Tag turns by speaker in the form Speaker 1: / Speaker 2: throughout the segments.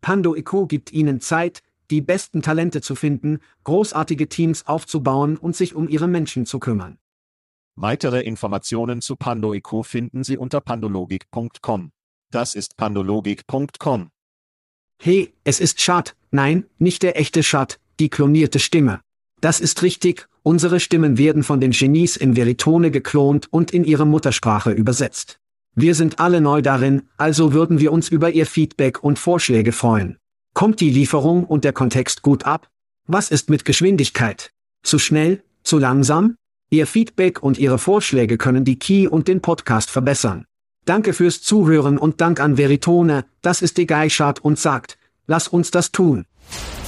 Speaker 1: Pando IQ gibt Ihnen Zeit, die besten Talente zu finden, großartige Teams aufzubauen und sich um Ihre Menschen zu kümmern.
Speaker 2: Weitere Informationen zu PandoIQ finden Sie unter pandologik.com. Das ist pandologik.com.
Speaker 1: Hey, es ist Schad, nein, nicht der echte Schad, die klonierte Stimme. Das ist richtig, unsere Stimmen werden von den Genies in Veritone geklont und in ihre Muttersprache übersetzt. Wir sind alle neu darin, also würden wir uns über Ihr Feedback und Vorschläge freuen. Kommt die Lieferung und der Kontext gut ab? Was ist mit Geschwindigkeit? Zu schnell? Zu langsam? Ihr Feedback und Ihre Vorschläge können die Key und den Podcast verbessern. Danke fürs Zuhören und Dank an Veritone, das ist die Geischart und sagt, lass uns das tun.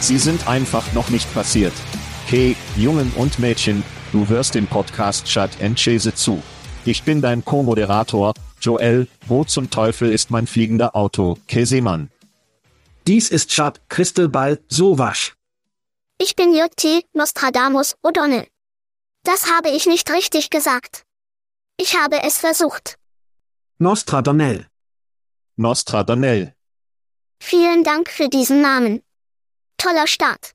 Speaker 2: Sie sind einfach noch nicht passiert. Hey, Jungen und Mädchen, du hörst den Podcast Chat Chase zu. Ich bin dein Co-Moderator, Joel, wo zum Teufel ist mein fliegender Auto, Käsemann?
Speaker 1: Dies ist Chat Crystalball Sowasch.
Speaker 3: Ich bin JT Nostradamus O'Donnell. Das habe ich nicht richtig gesagt. Ich habe es versucht.
Speaker 1: Nostradonnell.
Speaker 2: Nostradonnell.
Speaker 3: Vielen Dank für diesen Namen. Toller Start.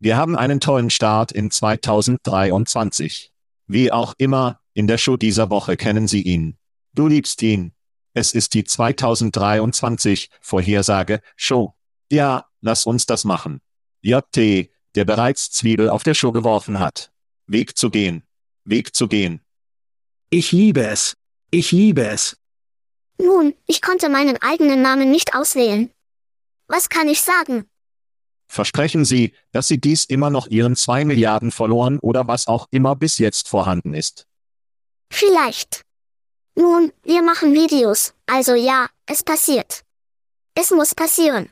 Speaker 2: Wir haben einen tollen Start in 2023. Wie auch immer, in der Show dieser Woche kennen Sie ihn. Du liebst ihn. Es ist die 2023 Vorhersage Show. Ja, lass uns das machen. JT, der bereits Zwiebel auf der Show geworfen hat. Weg zu gehen. Weg zu gehen.
Speaker 1: Ich liebe es. Ich liebe es.
Speaker 3: Nun, ich konnte meinen eigenen Namen nicht auswählen. Was kann ich sagen?
Speaker 2: Versprechen Sie, dass Sie dies immer noch Ihren 2 Milliarden verloren oder was auch immer bis jetzt vorhanden ist.
Speaker 3: Vielleicht. Nun, wir machen Videos, also ja, es passiert. Es muss passieren.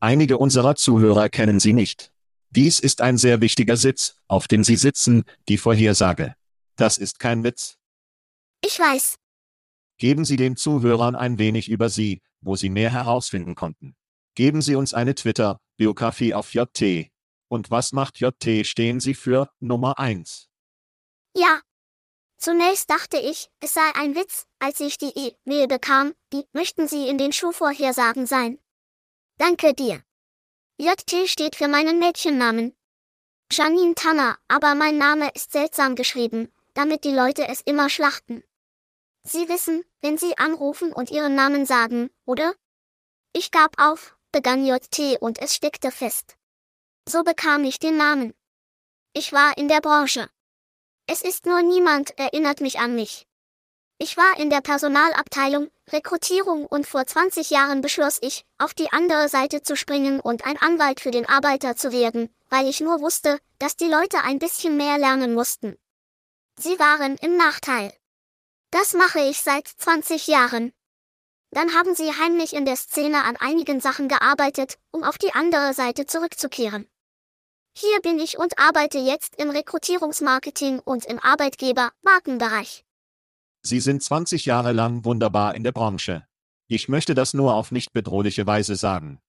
Speaker 2: Einige unserer Zuhörer kennen Sie nicht. Dies ist ein sehr wichtiger Sitz, auf dem Sie sitzen, die Vorhersage. Das ist kein Witz.
Speaker 3: Ich weiß.
Speaker 2: Geben Sie den Zuhörern ein wenig über Sie, wo Sie mehr herausfinden konnten. Geben Sie uns eine Twitter-Biografie auf JT. Und was macht JT stehen Sie für Nummer 1?
Speaker 3: Ja. Zunächst dachte ich, es sei ein Witz, als ich die E-Mail bekam, die möchten Sie in den Schuhvorhersagen sein. Danke dir. JT steht für meinen Mädchennamen. Janine Tanner, aber mein Name ist seltsam geschrieben, damit die Leute es immer schlachten. Sie wissen, wenn Sie anrufen und Ihren Namen sagen, oder? Ich gab auf, begann JT und es steckte fest. So bekam ich den Namen. Ich war in der Branche. Es ist nur niemand erinnert mich an mich. Ich war in der Personalabteilung, Rekrutierung und vor 20 Jahren beschloss ich, auf die andere Seite zu springen und ein Anwalt für den Arbeiter zu werden, weil ich nur wusste, dass die Leute ein bisschen mehr lernen mussten. Sie waren im Nachteil. Das mache ich seit 20 Jahren. Dann haben sie heimlich in der Szene an einigen Sachen gearbeitet, um auf die andere Seite zurückzukehren. Hier bin ich und arbeite jetzt im Rekrutierungsmarketing und im Arbeitgeber-Markenbereich.
Speaker 2: Sie sind 20 Jahre lang wunderbar in der Branche. Ich möchte das nur auf nicht bedrohliche Weise sagen.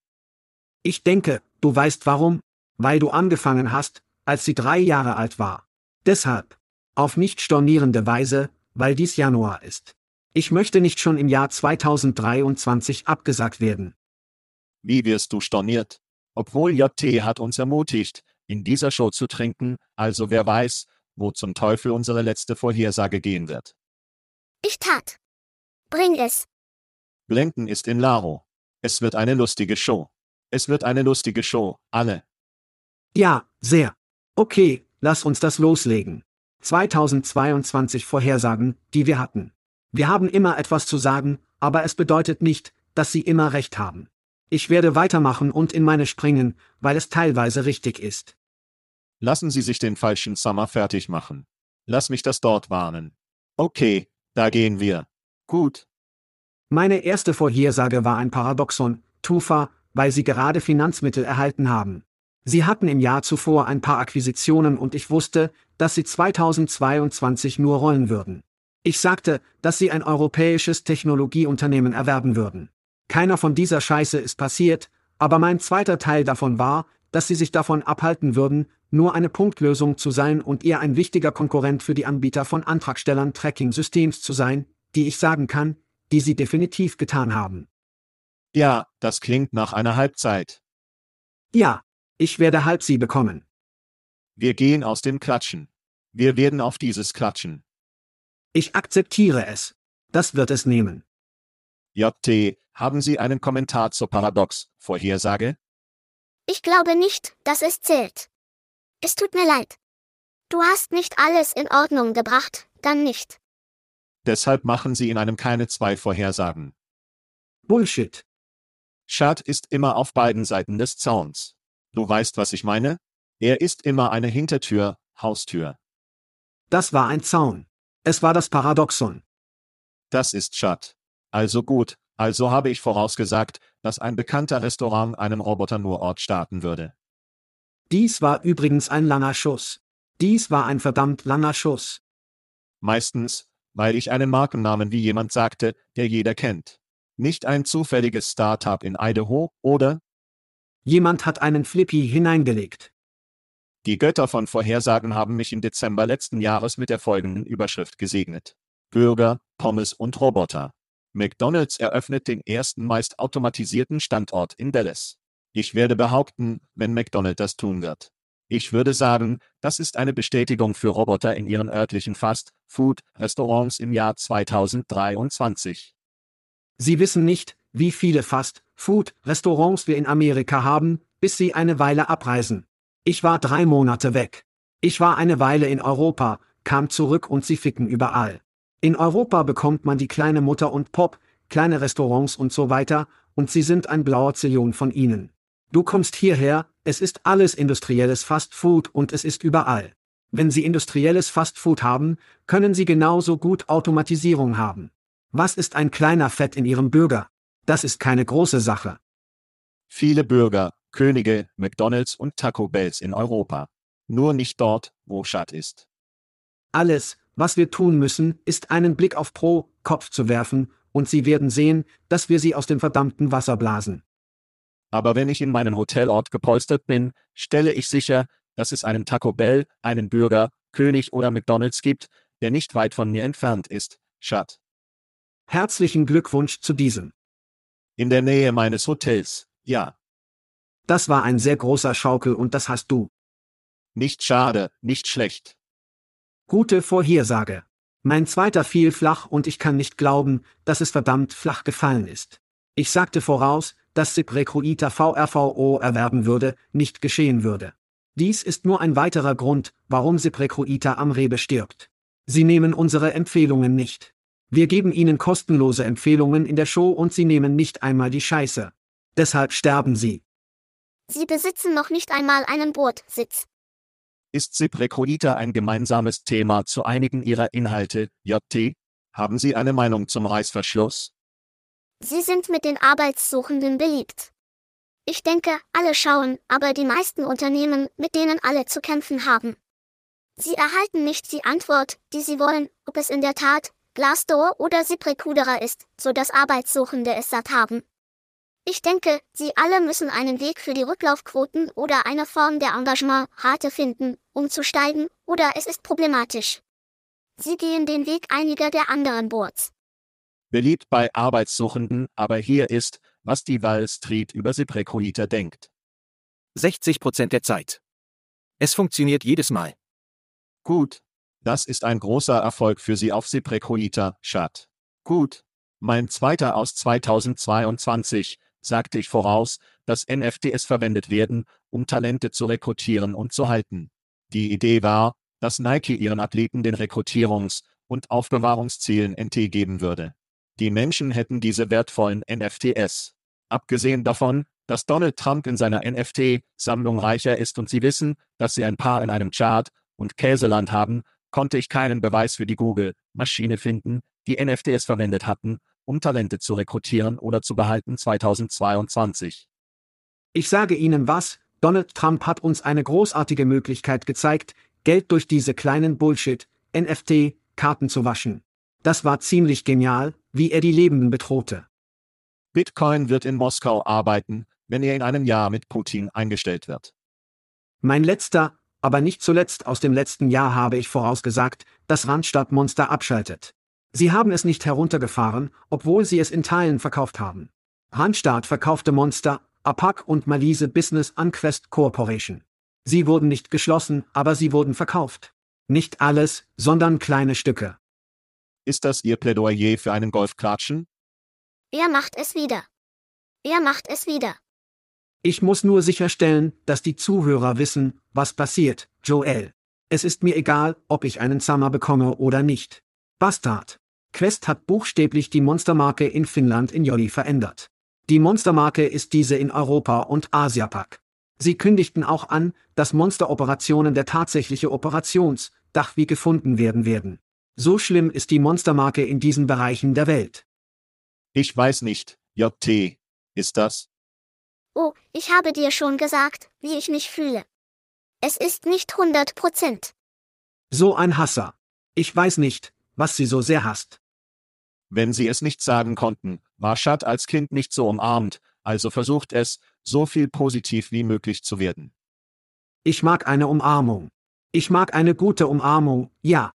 Speaker 1: Ich denke, du weißt warum? Weil du angefangen hast, als sie drei Jahre alt war. Deshalb. Auf nicht stornierende Weise, weil dies Januar ist. Ich möchte nicht schon im Jahr 2023 abgesagt werden.
Speaker 2: Wie wirst du storniert? Obwohl JT hat uns ermutigt, in dieser Show zu trinken, also wer weiß, wo zum Teufel unsere letzte Vorhersage gehen wird.
Speaker 3: Ich tat. Bring es.
Speaker 2: Blenken ist in Laro. Es wird eine lustige Show. Es wird eine lustige Show, alle.
Speaker 1: Ja, sehr. Okay, lass uns das loslegen. 2022 Vorhersagen, die wir hatten. Wir haben immer etwas zu sagen, aber es bedeutet nicht, dass sie immer recht haben. Ich werde weitermachen und in meine springen, weil es teilweise richtig ist.
Speaker 2: Lassen Sie sich den falschen Summer fertig machen. Lass mich das dort warnen. Okay, da gehen wir. Gut.
Speaker 1: Meine erste Vorhersage war ein Paradoxon, Tufa, weil sie gerade Finanzmittel erhalten haben. Sie hatten im Jahr zuvor ein paar Akquisitionen und ich wusste, dass sie 2022 nur rollen würden. Ich sagte, dass sie ein europäisches Technologieunternehmen erwerben würden. Keiner von dieser Scheiße ist passiert, aber mein zweiter Teil davon war, dass sie sich davon abhalten würden, nur eine Punktlösung zu sein und eher ein wichtiger Konkurrent für die Anbieter von Antragstellern Tracking-Systems zu sein, die ich sagen kann, die sie definitiv getan haben.
Speaker 2: Ja, das klingt nach einer Halbzeit.
Speaker 1: Ja, ich werde halb sie bekommen.
Speaker 2: Wir gehen aus dem Klatschen. Wir werden auf dieses klatschen.
Speaker 1: Ich akzeptiere es. Das wird es nehmen.
Speaker 2: JT, haben Sie einen Kommentar zur Paradox-Vorhersage?
Speaker 3: Ich glaube nicht, dass es zählt. Es tut mir leid. Du hast nicht alles in Ordnung gebracht, dann nicht.
Speaker 2: Deshalb machen Sie in einem keine zwei Vorhersagen.
Speaker 1: Bullshit.
Speaker 2: Schad ist immer auf beiden Seiten des Zauns. Du weißt, was ich meine? Er ist immer eine Hintertür, Haustür.
Speaker 1: Das war ein Zaun. Es war das Paradoxon.
Speaker 2: Das ist Schad. Also gut, also habe ich vorausgesagt, dass ein bekannter Restaurant einen Roboter nur Ort starten würde.
Speaker 1: Dies war übrigens ein langer Schuss. Dies war ein verdammt langer Schuss.
Speaker 2: Meistens, weil ich einen Markennamen wie jemand sagte, der jeder kennt. Nicht ein zufälliges Startup in Idaho, oder?
Speaker 1: Jemand hat einen Flippy hineingelegt.
Speaker 2: Die Götter von Vorhersagen haben mich im Dezember letzten Jahres mit der folgenden Überschrift gesegnet. Bürger, Pommes und Roboter. McDonald's eröffnet den ersten meist automatisierten Standort in Dallas. Ich werde behaupten, wenn McDonald's das tun wird. Ich würde sagen, das ist eine Bestätigung für Roboter in ihren örtlichen Fast-Food-Restaurants im Jahr 2023.
Speaker 1: Sie wissen nicht, wie viele Fast-Food-Restaurants wir in Amerika haben, bis sie eine Weile abreisen. Ich war drei Monate weg. Ich war eine Weile in Europa, kam zurück und sie ficken überall. In Europa bekommt man die kleine Mutter und Pop, kleine Restaurants und so weiter, und sie sind ein blauer Zillion von ihnen. Du kommst hierher, es ist alles industrielles Fast Food und es ist überall. Wenn Sie industrielles Fast Food haben, können Sie genauso gut Automatisierung haben. Was ist ein kleiner Fett in Ihrem Bürger? Das ist keine große Sache.
Speaker 2: Viele Bürger, Könige, McDonalds und Taco Bells in Europa. Nur nicht dort, wo Schad ist.
Speaker 1: Alles, was wir tun müssen, ist einen Blick auf Pro Kopf zu werfen, und Sie werden sehen, dass wir sie aus dem verdammten Wasser blasen.
Speaker 2: Aber wenn ich in meinen Hotelort gepolstert bin, stelle ich sicher, dass es einen Taco Bell, einen Bürger, König oder McDonalds gibt, der nicht weit von mir entfernt ist, Schad.
Speaker 1: Herzlichen Glückwunsch zu diesem.
Speaker 2: In der Nähe meines Hotels, ja.
Speaker 1: Das war ein sehr großer Schaukel und das hast du.
Speaker 2: Nicht schade, nicht schlecht.
Speaker 1: Gute Vorhersage. Mein zweiter fiel flach und ich kann nicht glauben, dass es verdammt flach gefallen ist. Ich sagte voraus, dass SIP Recruiter VRVO erwerben würde, nicht geschehen würde. Dies ist nur ein weiterer Grund, warum SIP Recruiter am Rebe stirbt. Sie nehmen unsere Empfehlungen nicht. Wir geben ihnen kostenlose Empfehlungen in der Show und sie nehmen nicht einmal die Scheiße. Deshalb sterben sie.
Speaker 3: Sie besitzen noch nicht einmal einen Bootsitz.
Speaker 2: Ist SIP Recruiter ein gemeinsames Thema zu einigen Ihrer Inhalte, JT? Haben Sie eine Meinung zum Reißverschluss?
Speaker 3: Sie sind mit den Arbeitssuchenden beliebt. Ich denke, alle schauen, aber die meisten Unternehmen, mit denen alle zu kämpfen haben. Sie erhalten nicht die Antwort, die sie wollen, ob es in der Tat Glassdoor oder ZipRecruiter ist, so dass Arbeitssuchende es satt haben. Ich denke, Sie alle müssen einen Weg für die Rücklaufquoten oder eine Form der Engagementrate finden, um zu steigen Oder es ist problematisch. Sie gehen den Weg einiger der anderen Boards.
Speaker 2: Beliebt bei Arbeitssuchenden, aber hier ist, was die Wall Street über ZipRecruiter denkt.
Speaker 4: 60 Prozent der Zeit. Es funktioniert jedes Mal.
Speaker 2: Gut. Das ist ein großer Erfolg für Sie auf ZipRecruiter, Chat. Gut. Mein zweiter aus 2022, sagte ich voraus, dass NFTs verwendet werden, um Talente zu rekrutieren und zu halten. Die Idee war, dass Nike ihren Athleten den Rekrutierungs- und Aufbewahrungszielen NT geben würde. Die Menschen hätten diese wertvollen NFTs. Abgesehen davon, dass Donald Trump in seiner NFT-Sammlung reicher ist und sie wissen, dass sie ein Paar in einem Chart und Käseland haben, konnte ich keinen Beweis für die Google-Maschine finden, die NFTs verwendet hatten, um Talente zu rekrutieren oder zu behalten 2022.
Speaker 1: Ich sage Ihnen was, Donald Trump hat uns eine großartige Möglichkeit gezeigt, Geld durch diese kleinen Bullshit, NFT, Karten zu waschen. Das war ziemlich genial, wie er die Lebenden bedrohte.
Speaker 2: Bitcoin wird in Moskau arbeiten, wenn er in einem Jahr mit Putin eingestellt wird.
Speaker 1: Mein letzter, aber nicht zuletzt aus dem letzten Jahr habe ich vorausgesagt, dass Randstadt Monster abschaltet. Sie haben es nicht heruntergefahren, obwohl sie es in Teilen verkauft haben. Randstadt verkaufte Monster, APAC und Malise Business an Quest Corporation. Sie wurden nicht geschlossen, aber sie wurden verkauft. Nicht alles, sondern kleine Stücke.
Speaker 2: Ist das Ihr Plädoyer für einen Golfklatschen?
Speaker 3: Er macht es wieder. Er macht es wieder.
Speaker 1: Ich muss nur sicherstellen, dass die Zuhörer wissen, was passiert, Joel. Es ist mir egal, ob ich einen Summer bekomme oder nicht. Bastard. Quest hat buchstäblich die Monstermarke in Finnland in Jolly verändert. Die Monstermarke ist diese in Europa und Asiapack. Sie kündigten auch an, dass Monsteroperationen der tatsächliche Operationsdach wie gefunden werden werden. So schlimm ist die Monstermarke in diesen Bereichen der Welt.
Speaker 2: Ich weiß nicht, JT. Ist das?
Speaker 3: Oh, ich habe dir schon gesagt, wie ich mich fühle. Es ist nicht 100 Prozent.
Speaker 1: So ein Hasser. Ich weiß nicht, was sie so sehr hasst.
Speaker 2: Wenn Sie es nicht sagen konnten, war Schad als Kind nicht so umarmt, also versucht es, so viel positiv wie möglich zu werden.
Speaker 1: Ich mag eine Umarmung. Ich mag eine gute Umarmung, ja.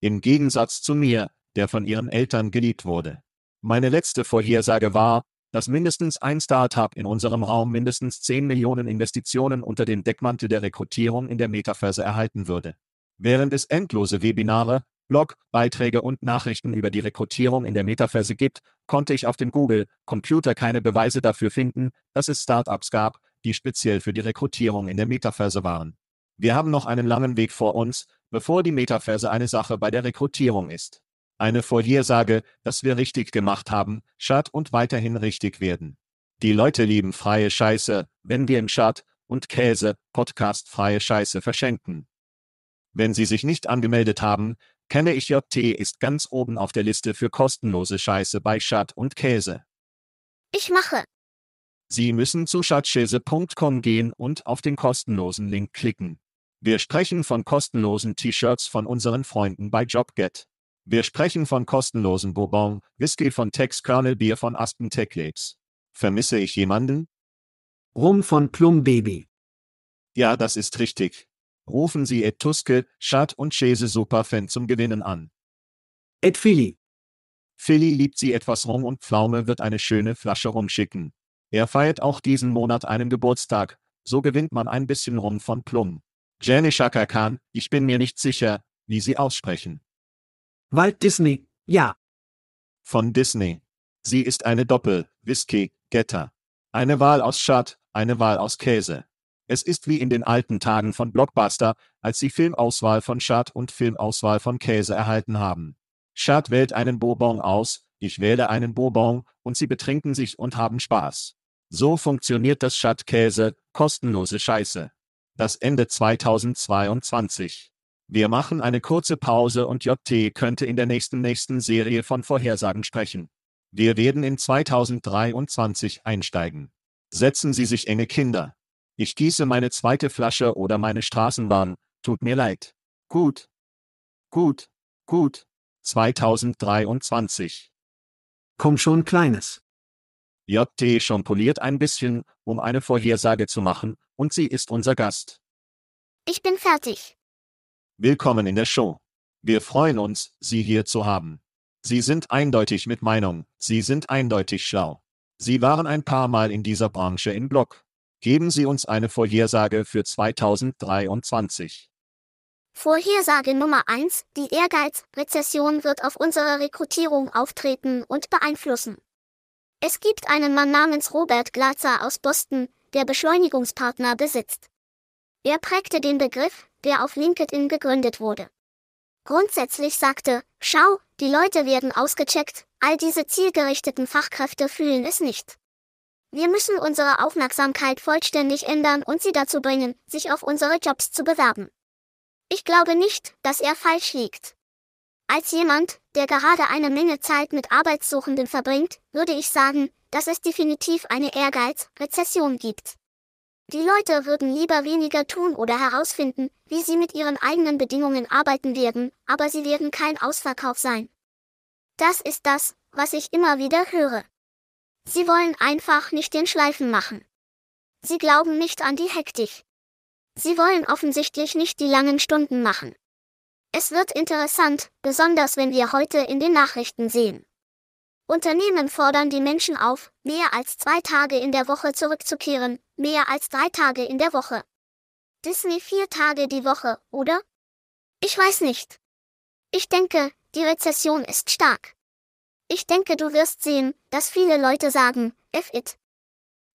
Speaker 2: Im Gegensatz zu mir, der von ihren Eltern geliebt wurde. Meine letzte Vorhersage war, dass mindestens ein Startup in unserem Raum mindestens 10 Millionen Investitionen unter dem Deckmantel der Rekrutierung in der Metaverse erhalten würde. Während es endlose Webinare, Blog, Beiträge und Nachrichten über die Rekrutierung in der Metaverse gibt, konnte ich auf dem Google Computer keine Beweise dafür finden, dass es Startups gab, die speziell für die Rekrutierung in der Metaverse waren. Wir haben noch einen langen Weg vor uns, bevor die Metaverse eine Sache bei der Rekrutierung ist. Eine Vorhersage, dass wir richtig gemacht haben, Schad und weiterhin richtig werden. Die Leute lieben freie Scheiße, wenn wir im Schad und Käse Podcast freie Scheiße verschenken. Wenn Sie sich nicht angemeldet haben, kenne ich JT ist ganz oben auf der Liste für kostenlose Scheiße bei Schad und Käse.
Speaker 3: Ich mache.
Speaker 2: Sie müssen zu schadschäse.com gehen und auf den kostenlosen Link klicken. Wir sprechen von kostenlosen T-Shirts von unseren Freunden bei JobGet. Wir sprechen von kostenlosen Bourbon, Whisky von Tex Kernel Bier von Aspen Tech Labs. Vermisse ich jemanden?
Speaker 1: Rum von Plum Baby.
Speaker 2: Ja, das ist richtig. Rufen Sie Ed Tuske, Schad und Chese Superfan zum Gewinnen an.
Speaker 1: Ed Philly.
Speaker 2: Philly liebt sie etwas Rum und Pflaume wird eine schöne Flasche rumschicken. Er feiert auch diesen Monat einen Geburtstag, so gewinnt man ein bisschen Rum von Plum. Jenny Shaka Khan, ich bin mir nicht sicher, wie sie aussprechen.
Speaker 1: Walt Disney, ja.
Speaker 2: Von Disney. Sie ist eine Doppel, Whisky, Getter. Eine Wahl aus Schad, eine Wahl aus Käse. Es ist wie in den alten Tagen von Blockbuster, als sie Filmauswahl von Schad und Filmauswahl von Käse erhalten haben. Schad wählt einen Bourbon aus, ich wähle einen Bourbon, und sie betrinken sich und haben Spaß. So funktioniert das Schad-Käse, kostenlose Scheiße. Das Ende 2022. Wir machen eine kurze Pause und JT könnte in der nächsten nächsten Serie von Vorhersagen sprechen. Wir werden in 2023 einsteigen. Setzen Sie sich enge Kinder. Ich gieße meine zweite Flasche oder meine Straßenbahn. Tut mir leid. Gut. Gut. Gut. 2023.
Speaker 1: Komm schon, Kleines.
Speaker 2: JT schon poliert ein bisschen, um eine Vorhersage zu machen, und sie ist unser Gast.
Speaker 3: Ich bin fertig.
Speaker 2: Willkommen in der Show. Wir freuen uns, Sie hier zu haben. Sie sind eindeutig mit Meinung, Sie sind eindeutig schlau. Sie waren ein paar Mal in dieser Branche im Blog. Geben Sie uns eine Vorhersage für 2023.
Speaker 3: Vorhersage Nummer 1. Die Ehrgeiz-Rezession wird auf unsere Rekrutierung auftreten und beeinflussen. Es gibt einen Mann namens Robert Glatzer aus Boston, der Beschleunigungspartner besitzt. Er prägte den Begriff, der auf LinkedIn gegründet wurde. Grundsätzlich sagte, schau, die Leute werden ausgecheckt, all diese zielgerichteten Fachkräfte fühlen es nicht. Wir müssen unsere Aufmerksamkeit vollständig ändern und sie dazu bringen, sich auf unsere Jobs zu bewerben. Ich glaube nicht, dass er falsch liegt. Als jemand, der gerade eine Menge Zeit mit Arbeitssuchenden verbringt, würde ich sagen, dass es definitiv eine Ehrgeiz-Rezession gibt. Die Leute würden lieber weniger tun oder herausfinden, wie sie mit ihren eigenen Bedingungen arbeiten werden, aber sie werden kein Ausverkauf sein. Das ist das, was ich immer wieder höre. Sie wollen einfach nicht den Schleifen machen. Sie glauben nicht an die Hektik. Sie wollen offensichtlich nicht die langen Stunden machen. Es wird interessant, besonders wenn wir heute in den Nachrichten sehen. Unternehmen fordern die Menschen auf, mehr als zwei Tage in der Woche zurückzukehren, mehr als drei Tage in der Woche. Disney vier Tage die Woche, oder? Ich weiß nicht. Ich denke, die Rezession ist stark. Ich denke, du wirst sehen, dass viele Leute sagen, F it.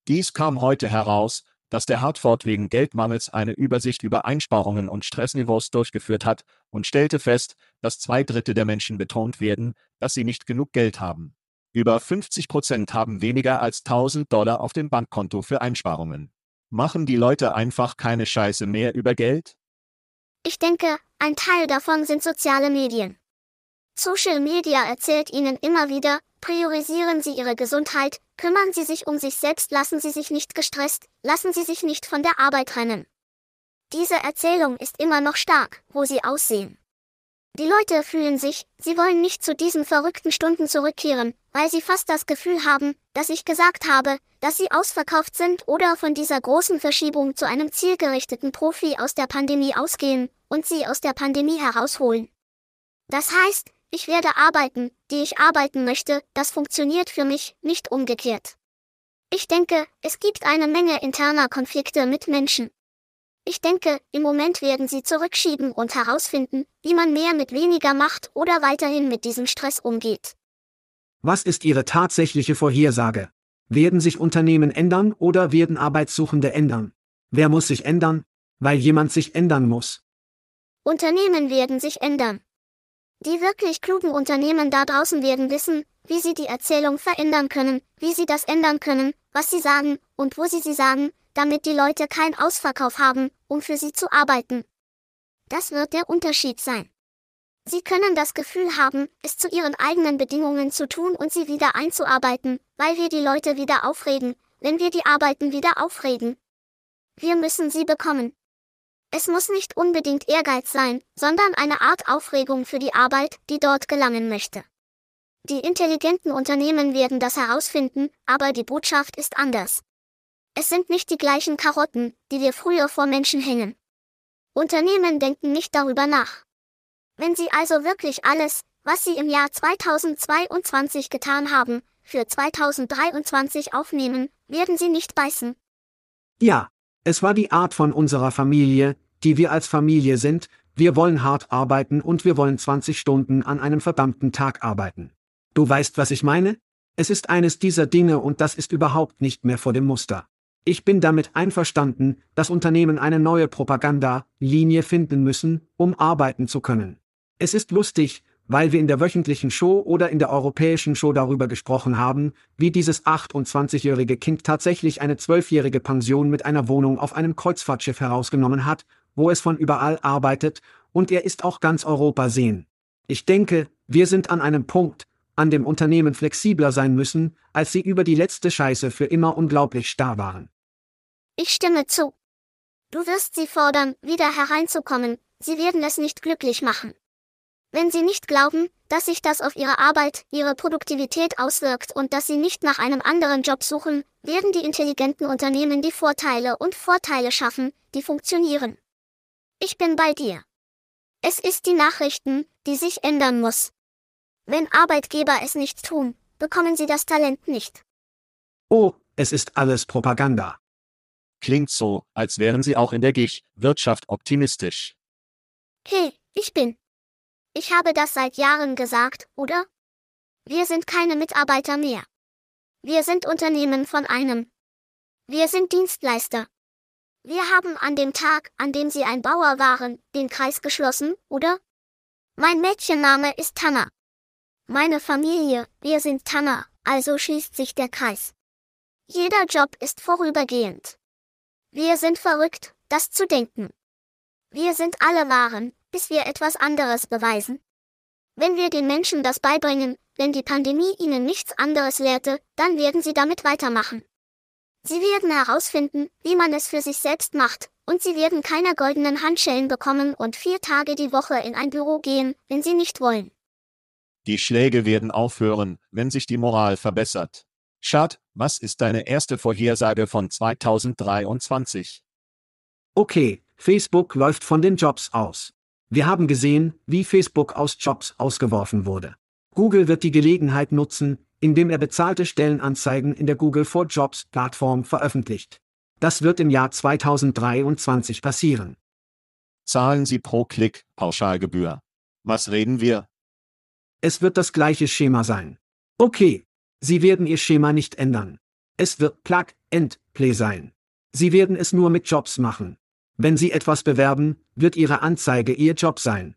Speaker 2: Dies kam heute heraus, dass der Hartford wegen Geldmangels eine Übersicht über Einsparungen und Stressniveaus durchgeführt hat und stellte fest, dass zwei Drittel der Menschen betont werden, dass sie nicht genug Geld haben. Über 50 Prozent haben weniger als 1000 Dollar auf dem Bankkonto für Einsparungen. Machen die Leute einfach keine Scheiße mehr über Geld?
Speaker 3: Ich denke, ein Teil davon sind soziale Medien. Social Media erzählt ihnen immer wieder, priorisieren Sie Ihre Gesundheit, kümmern Sie sich um sich selbst, lassen Sie sich nicht gestresst, lassen Sie sich nicht von der Arbeit trennen. Diese Erzählung ist immer noch stark, wo Sie aussehen. Die Leute fühlen sich, sie wollen nicht zu diesen verrückten Stunden zurückkehren, weil sie fast das Gefühl haben, dass ich gesagt habe, dass sie ausverkauft sind oder von dieser großen Verschiebung zu einem zielgerichteten Profi aus der Pandemie ausgehen und sie aus der Pandemie herausholen. Das heißt, ich werde arbeiten, die ich arbeiten möchte, das funktioniert für mich, nicht umgekehrt. Ich denke, es gibt eine Menge interner Konflikte mit Menschen. Ich denke, im Moment werden sie zurückschieben und herausfinden, wie man mehr mit weniger macht oder weiterhin mit diesem Stress umgeht.
Speaker 1: Was ist Ihre tatsächliche Vorhersage? Werden sich Unternehmen ändern oder werden Arbeitssuchende ändern? Wer muss sich ändern? Weil jemand sich ändern muss.
Speaker 3: Unternehmen werden sich ändern. Die wirklich klugen Unternehmen da draußen werden wissen, wie sie die Erzählung verändern können, wie sie das ändern können, was sie sagen und wo sie sie sagen, damit die Leute keinen Ausverkauf haben, um für sie zu arbeiten. Das wird der Unterschied sein. Sie können das Gefühl haben, es zu ihren eigenen Bedingungen zu tun und sie wieder einzuarbeiten, weil wir die Leute wieder aufregen, wenn wir die Arbeiten wieder aufregen. Wir müssen sie bekommen. Es muss nicht unbedingt Ehrgeiz sein, sondern eine Art Aufregung für die Arbeit, die dort gelangen möchte. Die intelligenten Unternehmen werden das herausfinden, aber die Botschaft ist anders. Es sind nicht die gleichen Karotten, die wir früher vor Menschen hängen. Unternehmen denken nicht darüber nach. Wenn sie also wirklich alles, was sie im Jahr 2022 getan haben, für 2023 aufnehmen, werden sie nicht beißen.
Speaker 1: Ja, es war die Art von unserer Familie, die wir als Familie sind, wir wollen hart arbeiten und wir wollen 20 Stunden an einem verdammten Tag arbeiten. Du weißt, was ich meine? Es ist eines dieser Dinge und das ist überhaupt nicht mehr vor dem Muster. Ich bin damit einverstanden, dass Unternehmen eine neue Propaganda-Linie finden müssen, um arbeiten zu können. Es ist lustig, weil wir in der wöchentlichen Show oder in der europäischen Show darüber gesprochen haben, wie dieses 28-jährige Kind tatsächlich eine 12-jährige Pension mit einer Wohnung auf einem Kreuzfahrtschiff herausgenommen hat, wo es von überall arbeitet, und er ist auch ganz Europa sehen. Ich denke, wir sind an einem Punkt, an dem Unternehmen flexibler sein müssen, als sie über die letzte Scheiße für immer unglaublich starr waren.
Speaker 3: Ich stimme zu. Du wirst sie fordern, wieder hereinzukommen, sie werden es nicht glücklich machen. Wenn sie nicht glauben, dass sich das auf ihre Arbeit, ihre Produktivität auswirkt und dass sie nicht nach einem anderen Job suchen, werden die intelligenten Unternehmen die Vorteile und Vorteile schaffen, die funktionieren. Ich bin bei dir. Es ist die Nachrichten, die sich ändern muss. Wenn Arbeitgeber es nicht tun, bekommen sie das Talent nicht.
Speaker 1: Oh, es ist alles Propaganda.
Speaker 2: Klingt so, als wären Sie auch in der GIG-Wirtschaft optimistisch.
Speaker 3: Hey, ich bin. Ich habe das seit Jahren gesagt, oder? Wir sind keine Mitarbeiter mehr. Wir sind Unternehmen von einem. Wir sind Dienstleister. Wir haben an dem Tag, an dem Sie ein Bauer waren, den Kreis geschlossen, oder? Mein Mädchenname ist Tanner. Meine Familie, wir sind Tanner, also schließt sich der Kreis. Jeder Job ist vorübergehend. Wir sind verrückt, das zu denken. Wir sind alle Waren, bis wir etwas anderes beweisen. Wenn wir den Menschen das beibringen, wenn die Pandemie ihnen nichts anderes lehrte, dann werden sie damit weitermachen. Sie werden herausfinden, wie man es für sich selbst macht, und sie werden keine goldenen Handschellen bekommen und vier Tage die Woche in ein Büro gehen, wenn sie nicht wollen.
Speaker 2: Die Schläge werden aufhören, wenn sich die Moral verbessert. Schad, was ist deine erste Vorhersage von 2023?
Speaker 1: Okay, Facebook läuft von den Jobs aus. Wir haben gesehen, wie Facebook aus Jobs ausgeworfen wurde. Google wird die Gelegenheit nutzen, indem er bezahlte Stellenanzeigen in der Google for Jobs Plattform veröffentlicht. Das wird im Jahr 2023 passieren.
Speaker 2: Zahlen Sie pro Klick Pauschalgebühr. Was reden wir?
Speaker 1: Es wird das gleiche Schema sein. Okay, Sie werden Ihr Schema nicht ändern. Es wird Plug and Play sein. Sie werden es nur mit Jobs machen. Wenn Sie etwas bewerben, wird Ihre Anzeige Ihr Job sein.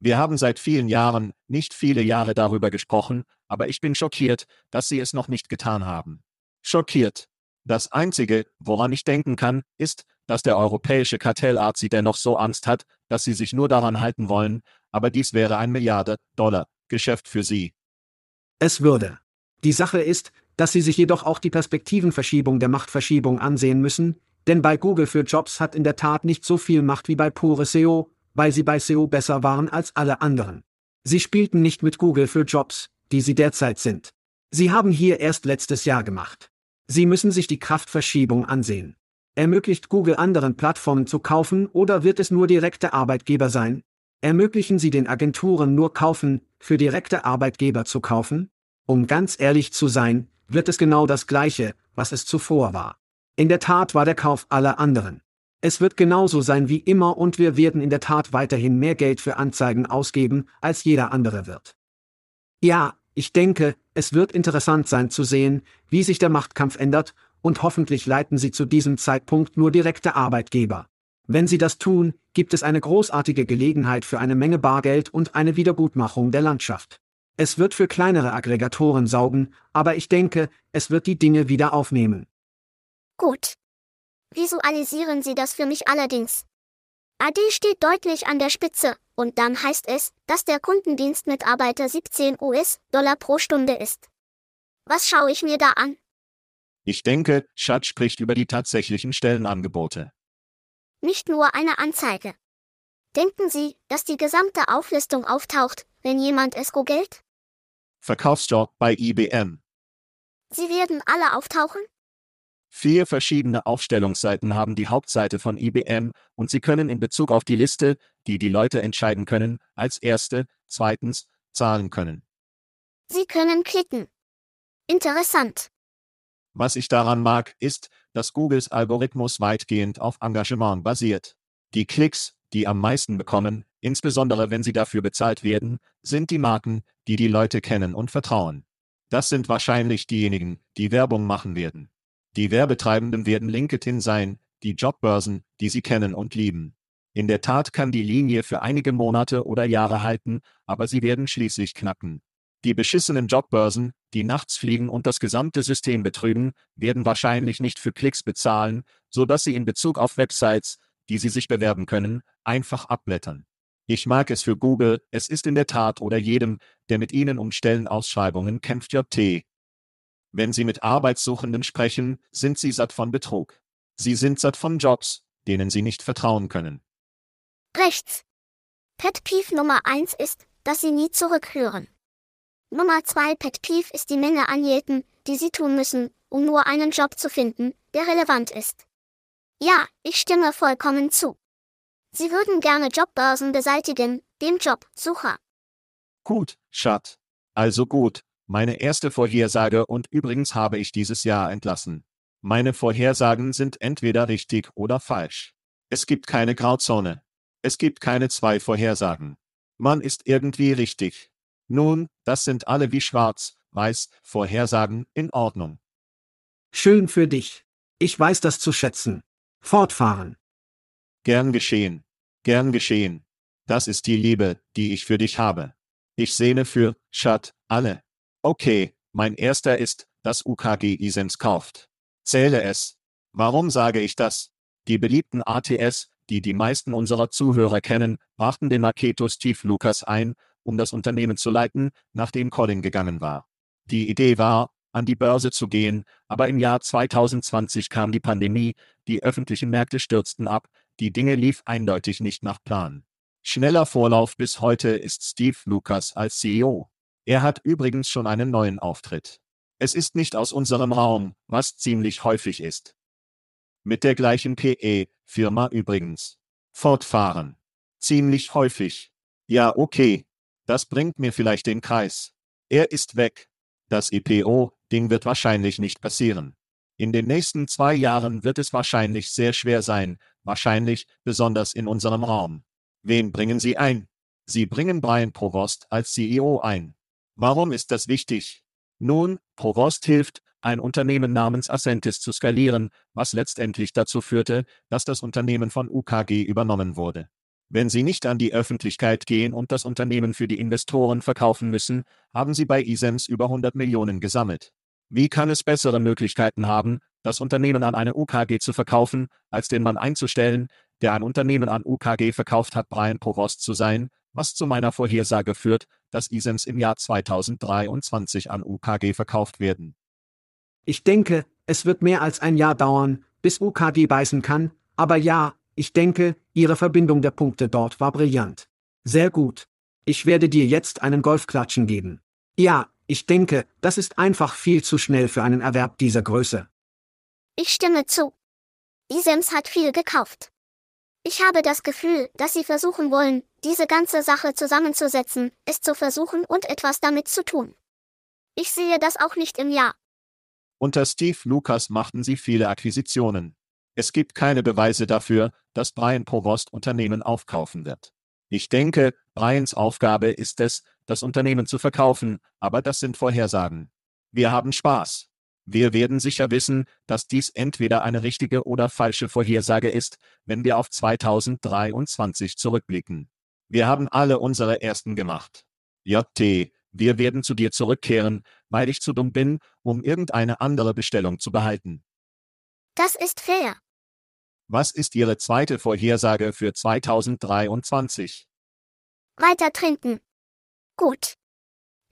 Speaker 2: Wir haben seit vielen Jahren, nicht viele Jahre darüber gesprochen, aber ich bin schockiert, dass Sie es noch nicht getan haben. Schockiert. Das Einzige, woran ich denken kann, ist, dass der europäische Kartellarzt sie dennoch so Angst hat, dass sie sich nur daran halten wollen, aber dies wäre ein Milliarde Dollar Geschäft für sie.
Speaker 1: Es würde. Die Sache ist, dass Sie sich jedoch auch die Perspektivenverschiebung der Machtverschiebung ansehen müssen, denn bei Google für Jobs hat in der Tat nicht so viel Macht wie bei pure SEO, weil sie bei SEO besser waren als alle anderen. Sie spielten nicht mit Google für Jobs, die sie derzeit sind. Sie haben hier erst letztes Jahr gemacht. Sie müssen sich die Kraftverschiebung ansehen. Ermöglicht Google anderen Plattformen zu kaufen oder wird es nur direkte Arbeitgeber sein? Ermöglichen Sie den Agenturen nur kaufen, für direkte Arbeitgeber zu kaufen? Um ganz ehrlich zu sein, wird es genau das gleiche, was es zuvor war. In der Tat war der Kauf aller anderen. Es wird genauso sein wie immer und wir werden in der Tat weiterhin mehr Geld für Anzeigen ausgeben, als jeder andere wird. Ja, ich denke, es wird interessant sein zu sehen, wie sich der Machtkampf ändert, und hoffentlich leiten Sie zu diesem Zeitpunkt nur direkte Arbeitgeber. Wenn Sie das tun, gibt es eine großartige Gelegenheit für eine Menge Bargeld und eine Wiedergutmachung der Landschaft. Es wird für kleinere Aggregatoren saugen, aber ich denke, es wird die Dinge wieder aufnehmen.
Speaker 3: Gut. Visualisieren Sie das für mich allerdings. AD steht deutlich an der Spitze, und dann heißt es, dass der Kundendienstmitarbeiter 17 US-Dollar pro Stunde ist. Was schaue ich mir da an?
Speaker 2: Ich denke, Schad spricht über die tatsächlichen Stellenangebote.
Speaker 3: Nicht nur eine Anzeige. Denken Sie, dass die gesamte Auflistung auftaucht, wenn jemand es googelt?
Speaker 2: Verkaufsjob bei IBM.
Speaker 3: Sie werden alle auftauchen?
Speaker 2: Vier verschiedene Aufstellungsseiten haben die Hauptseite von IBM und Sie können in Bezug auf die Liste, die die Leute entscheiden können, als erste, zweitens, zahlen können.
Speaker 3: Sie können klicken. Interessant.
Speaker 2: Was ich daran mag, ist, dass Googles Algorithmus weitgehend auf Engagement basiert. Die Klicks, die am meisten bekommen, insbesondere wenn sie dafür bezahlt werden, sind die Marken, die die Leute kennen und vertrauen. Das sind wahrscheinlich diejenigen, die Werbung machen werden. Die Werbetreibenden werden LinkedIn sein, die Jobbörsen, die sie kennen und lieben. In der Tat kann die Linie für einige Monate oder Jahre halten, aber sie werden schließlich knacken. Die beschissenen Jobbörsen, die nachts fliegen und das gesamte System betrügen, werden wahrscheinlich nicht für Klicks bezahlen, so dass sie in Bezug auf Websites, die sie sich bewerben können, einfach abblättern. Ich mag es für Google, es ist in der Tat oder jedem, der mit Ihnen um Stellenausschreibungen kämpft, JT. Wenn Sie mit Arbeitssuchenden sprechen, sind Sie satt von Betrug. Sie sind satt von Jobs, denen Sie nicht vertrauen können.
Speaker 3: Rechts. Pet Peeve Nummer 1 ist, dass Sie nie zurückhören. Nummer 2 Pet Peeve ist die Menge an Jäten, die Sie tun müssen, um nur einen Job zu finden, der relevant ist. Ja, ich stimme vollkommen zu. Sie würden gerne Jobbörsen beseitigen, dem Jobsucher.
Speaker 2: Gut, Schat. Also gut, meine erste Vorhersage und übrigens habe ich dieses Jahr entlassen. Meine Vorhersagen sind entweder richtig oder falsch. Es gibt keine Grauzone. Es gibt keine zwei Vorhersagen. Man ist irgendwie richtig. Nun, das sind alle wie schwarz, weiß, Vorhersagen in Ordnung.
Speaker 1: Schön für dich. Ich weiß das zu schätzen. Fortfahren.
Speaker 2: Gern geschehen. Gern geschehen. Das ist die Liebe, die ich für dich habe. Ich sehne für, Schat, alle. Okay, mein erster ist, dass UKG Isens kauft. Zähle es. Warum sage ich das? Die beliebten ATS, die die meisten unserer Zuhörer kennen, brachten den Marketo Steve Lucas ein, um das Unternehmen zu leiten, nachdem Colin gegangen war. Die Idee war, an die Börse zu gehen, aber im Jahr 2020 kam die Pandemie, die öffentlichen Märkte stürzten ab, die Dinge lief eindeutig nicht nach Plan. Schneller Vorlauf bis heute ist Steve Lucas als CEO. Er hat übrigens schon einen neuen Auftritt. Es ist nicht aus unserem Raum, was ziemlich häufig ist. Mit der gleichen PE-Firma übrigens. Fortfahren. Ziemlich häufig. Ja, okay. Das bringt mir vielleicht den Kreis. Er ist weg. Das IPO-Ding wird wahrscheinlich nicht passieren. In den nächsten zwei Jahren wird es wahrscheinlich sehr schwer sein, wahrscheinlich besonders in unserem Raum. Wen bringen Sie ein? Sie bringen Brian Provost als CEO ein. Warum ist das wichtig? Nun, Provost hilft, ein Unternehmen namens Ascentis zu skalieren, was letztendlich dazu führte, dass das Unternehmen von UKG übernommen wurde. Wenn Sie nicht an die Öffentlichkeit gehen und das Unternehmen für die Investoren verkaufen müssen, haben Sie bei ISEMS über 100 Millionen gesammelt. Wie kann es bessere Möglichkeiten haben, das Unternehmen an eine UKG zu verkaufen, als den Mann einzustellen, der ein Unternehmen an UKG verkauft hat, Brian Provost zu sein, was zu meiner Vorhersage führt, dass ISEMS im Jahr 2023 an UKG verkauft werden.
Speaker 1: Ich denke, es wird mehr als ein Jahr dauern, bis UKG beißen kann, aber ja, ich denke, Ihre Verbindung der Punkte dort war brillant. Sehr gut. Ich werde dir jetzt einen Golfklatschen geben. Ja, ich denke, das ist einfach viel zu schnell für einen Erwerb dieser Größe.
Speaker 3: Ich stimme zu. Isems hat viel gekauft. Ich habe das Gefühl, dass sie versuchen wollen, diese ganze Sache zusammenzusetzen, es zu versuchen und etwas damit zu tun. Ich sehe das auch nicht im Jahr.
Speaker 2: Unter Steve Lucas machten sie viele Akquisitionen. Es gibt keine Beweise dafür, dass Brian Provost Unternehmen aufkaufen wird. Ich denke, Brians Aufgabe ist es, das Unternehmen zu verkaufen, aber das sind Vorhersagen. Wir haben Spaß. Wir werden sicher wissen, dass dies entweder eine richtige oder falsche Vorhersage ist, wenn wir auf 2023 zurückblicken. Wir haben alle unsere ersten gemacht. JT, wir werden zu dir zurückkehren, weil ich zu dumm bin, um irgendeine andere Bestellung zu behalten.
Speaker 3: Das ist fair.
Speaker 2: Was ist Ihre zweite Vorhersage für 2023?
Speaker 3: Weiter trinken. Gut.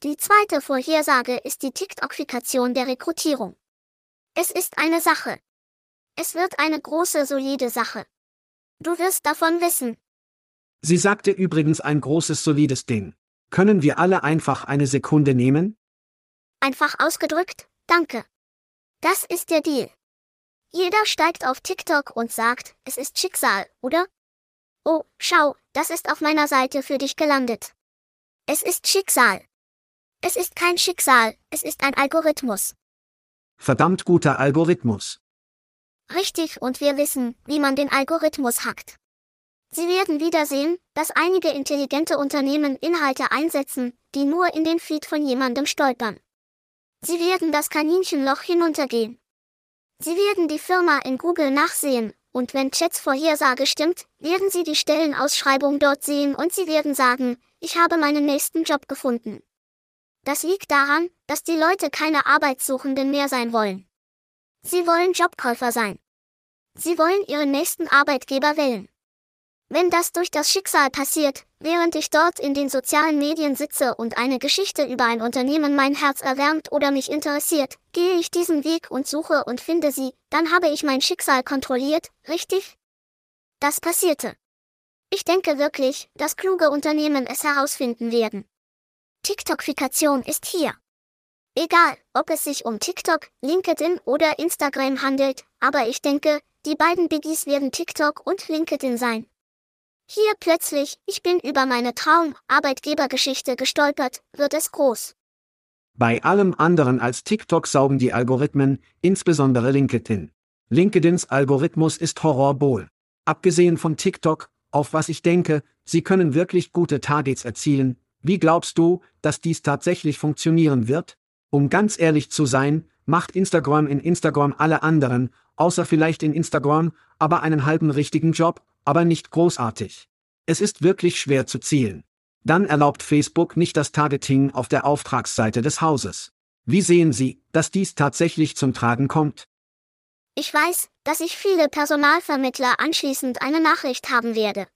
Speaker 3: Die zweite Vorhersage ist die TikTokifikation der Rekrutierung. Es ist eine Sache. Es wird eine große, solide Sache. Du wirst davon wissen.
Speaker 1: Sie sagte übrigens ein großes, solides Ding. Können wir alle einfach eine Sekunde nehmen?
Speaker 3: Einfach ausgedrückt, danke. Das ist der Deal. Jeder steigt auf TikTok und sagt, es ist Schicksal, oder? Oh, schau, das ist auf meiner Seite für dich gelandet. Es ist Schicksal. Es ist kein Schicksal, es ist ein Algorithmus.
Speaker 1: Verdammt guter Algorithmus.
Speaker 3: Richtig, und wir wissen, wie man den Algorithmus hackt. Sie werden wieder sehen, dass einige intelligente Unternehmen Inhalte einsetzen, die nur in den Feed von jemandem stolpern. Sie werden das Kaninchenloch hinuntergehen. Sie werden die Firma in Google nachsehen, und wenn Chats Vorhersage stimmt, werden Sie die Stellenausschreibung dort sehen und Sie werden sagen, ich habe meinen nächsten Job gefunden. Das liegt daran, dass die Leute keine Arbeitssuchenden mehr sein wollen. Sie wollen Jobkäufer sein. Sie wollen ihren nächsten Arbeitgeber wählen. Wenn das durch das Schicksal passiert, während ich dort in den sozialen Medien sitze und eine Geschichte über ein Unternehmen mein Herz erwärmt oder mich interessiert, gehe ich diesen Weg und suche und finde sie, dann habe ich mein Schicksal kontrolliert, richtig? Das passierte. Ich denke wirklich, dass kluge Unternehmen es herausfinden werden. TikTokifikation ist hier. Egal, ob es sich um TikTok, LinkedIn oder Instagram handelt, aber ich denke, die beiden Biggies werden TikTok und LinkedIn sein. Hier plötzlich, ich bin über meine Traum-Arbeitgebergeschichte gestolpert, wird es groß.
Speaker 1: Bei allem anderen als TikTok saugen die Algorithmen, insbesondere LinkedIn. LinkedIns Algorithmus ist Horrorbohl. Abgesehen von TikTok, auf was ich denke, sie können wirklich gute Targets erzielen. Wie glaubst du, dass dies tatsächlich funktionieren wird? Um ganz ehrlich zu sein, macht Instagram in Instagram alle anderen, außer vielleicht in Instagram, aber einen halben richtigen Job, aber nicht großartig. Es ist wirklich schwer zu zielen. Dann erlaubt Facebook nicht das Targeting auf der Auftragsseite des Hauses. Wie sehen Sie, dass dies tatsächlich zum Tragen kommt?
Speaker 3: Ich weiß, dass ich viele Personalvermittler anschließend eine Nachricht haben werde.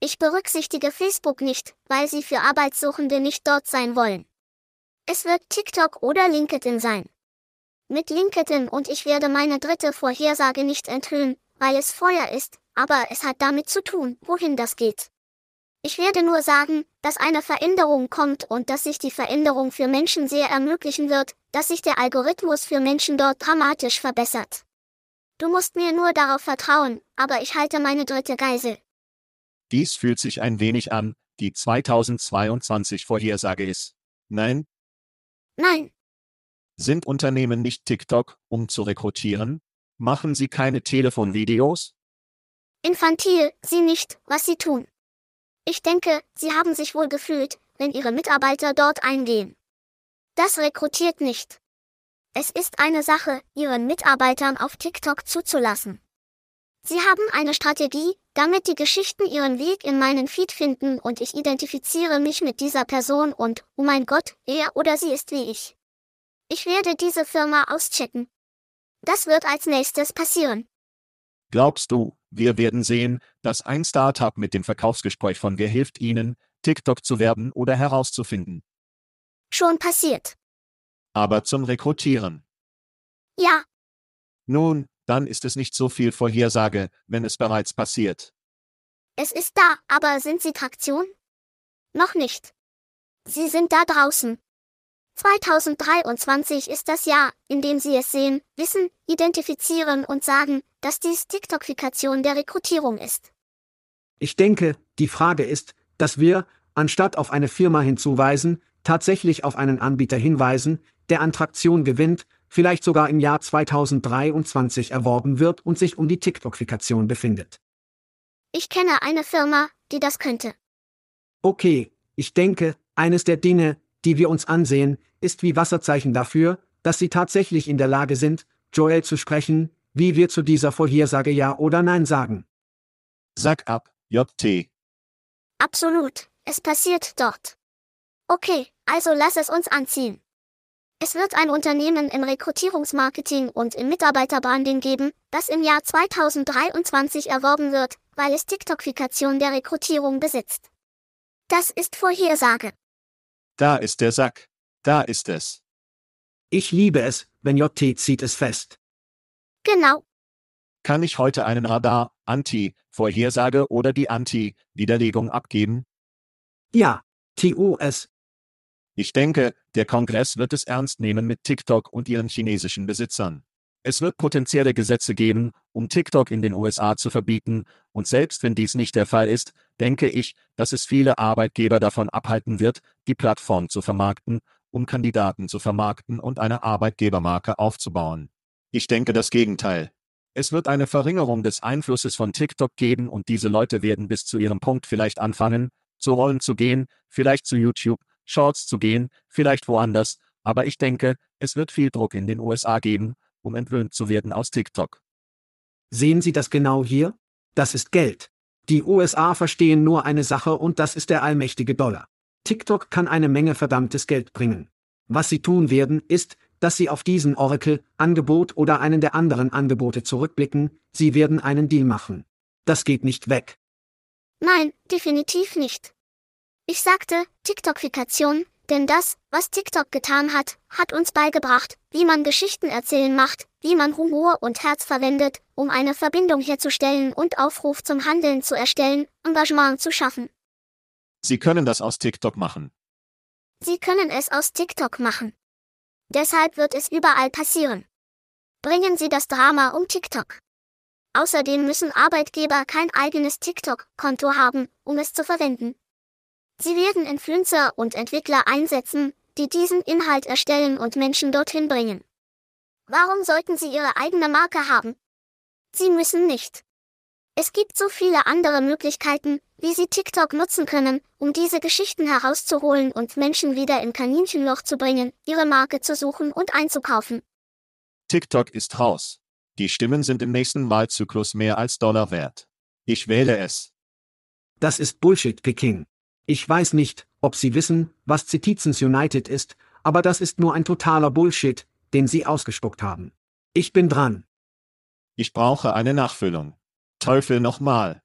Speaker 3: Ich berücksichtige Facebook nicht, weil sie für Arbeitssuchende nicht dort sein wollen. Es wird TikTok oder LinkedIn sein. Mit LinkedIn und ich werde meine dritte Vorhersage nicht enthüllen, weil es Feuer ist, aber es hat damit zu tun, wohin das geht. Ich werde nur sagen, dass eine Veränderung kommt und dass sich die Veränderung für Menschen sehr ermöglichen wird, dass sich der Algorithmus für Menschen dort dramatisch verbessert. Du musst mir nur darauf vertrauen, aber ich halte meine dritte Geisel.
Speaker 2: Dies fühlt sich ein wenig an, die 2022 Vorhersage ist. Nein?
Speaker 3: Nein.
Speaker 2: Sind Unternehmen nicht TikTok, um zu rekrutieren? Machen sie keine Telefonvideos?
Speaker 3: Infantil, sie nicht, was sie tun. Ich denke, sie haben sich wohl gefühlt, wenn ihre Mitarbeiter dort eingehen. Das rekrutiert nicht. Es ist eine Sache, ihren Mitarbeitern auf TikTok zuzulassen. Sie haben eine Strategie, damit die Geschichten ihren Weg in meinen Feed finden und ich identifiziere mich mit dieser Person und, oh mein Gott, er oder sie ist wie ich. Ich werde diese Firma auschecken. Das wird als nächstes passieren.
Speaker 2: Glaubst du, wir werden sehen, dass ein Startup mit dem Verkaufsgespräch von Wer hilft Ihnen, TikTok zu werben oder herauszufinden?
Speaker 3: Schon passiert.
Speaker 2: Aber zum Rekrutieren.
Speaker 3: Ja.
Speaker 2: Nun, dann ist es nicht so viel Vorhersage, wenn es bereits passiert.
Speaker 3: Es ist da, aber sind Sie Traktion? Noch nicht. Sie sind da draußen. 2023 ist das Jahr, in dem Sie es sehen, wissen, identifizieren und sagen, dass dies TikTokifikation der Rekrutierung ist.
Speaker 1: Ich denke, die Frage ist, dass wir, anstatt auf eine Firma hinzuweisen, tatsächlich auf einen Anbieter hinweisen, der an Traktion gewinnt, vielleicht sogar im Jahr 2023 erworben wird und sich um die TikTokifikation befindet.
Speaker 3: Ich kenne eine Firma, die das könnte.
Speaker 1: Okay, ich denke, eines der Dinge, die wir uns ansehen, ist wie Wasserzeichen dafür, dass sie tatsächlich in der Lage sind, Joel zu sprechen, wie wir zu dieser Vorhersage Ja oder Nein sagen.
Speaker 2: Sag ab, JT.
Speaker 3: Absolut, es passiert dort. Okay, also lass es uns anziehen. Es wird ein Unternehmen im Rekrutierungsmarketing und im Mitarbeiterbranding geben, das im Jahr 2023 erworben wird, weil es TikTokifikation der Rekrutierung besitzt. Das ist Vorhersage.
Speaker 2: Da ist der Sack. Da ist es.
Speaker 1: Ich liebe es, wenn JT zieht es fest.
Speaker 3: Genau.
Speaker 2: Kann ich heute einen Radar, Anti-Vorhersage oder die Anti-Widerlegung abgeben?
Speaker 1: Ja, TUS.
Speaker 2: Ich denke, der Kongress wird es ernst nehmen mit TikTok und ihren chinesischen Besitzern. Es wird potenzielle Gesetze geben, um TikTok in den USA zu verbieten, und selbst wenn dies nicht der Fall ist, denke ich, dass es viele Arbeitgeber davon abhalten wird, die Plattform zu vermarkten, um Kandidaten zu vermarkten und eine Arbeitgebermarke aufzubauen. Ich denke das Gegenteil. Es wird eine Verringerung des Einflusses von TikTok geben und diese Leute werden bis zu ihrem Punkt vielleicht anfangen, zu Rollen zu gehen, vielleicht zu YouTube, Shorts zu gehen, vielleicht woanders, aber ich denke, es wird viel Druck in den USA geben, um entwöhnt zu werden aus TikTok.
Speaker 1: Sehen Sie das genau hier? Das ist Geld. Die USA verstehen nur eine Sache und das ist der allmächtige Dollar. TikTok kann eine Menge verdammtes Geld bringen. Was sie tun werden, ist, dass sie auf diesen Oracle-Angebot oder einen der anderen Angebote zurückblicken, sie werden einen Deal machen. Das geht nicht weg.
Speaker 3: Nein, definitiv nicht. Ich sagte, TikTokifikation, denn das, was TikTok getan hat, hat uns beigebracht, wie man Geschichten erzählen macht, wie man Humor und Herz verwendet, um eine Verbindung herzustellen und Aufruf zum Handeln zu erstellen, Engagement zu schaffen.
Speaker 2: Sie können das aus TikTok machen.
Speaker 3: Sie können es aus TikTok machen. Deshalb wird es überall passieren. Bringen Sie das Drama um TikTok. Außerdem müssen Arbeitgeber kein eigenes TikTok-Konto haben, um es zu verwenden. Sie werden Influencer und Entwickler einsetzen, die diesen Inhalt erstellen und Menschen dorthin bringen. Warum sollten sie ihre eigene Marke haben? Sie müssen nicht. Es gibt so viele andere Möglichkeiten, wie Sie TikTok nutzen können, um diese Geschichten herauszuholen und Menschen wieder in Kaninchenloch zu bringen, ihre Marke zu suchen und einzukaufen.
Speaker 2: TikTok ist raus. Die Stimmen sind im nächsten Wahlzyklus mehr als Dollar wert. Ich wähle es.
Speaker 1: Das ist Bullshit, Peking. Ich weiß nicht, ob Sie wissen, was Citizens United ist, aber das ist nur ein totaler Bullshit, den Sie ausgespuckt haben. Ich bin dran.
Speaker 2: Ich brauche eine Nachfüllung. Teufel nochmal.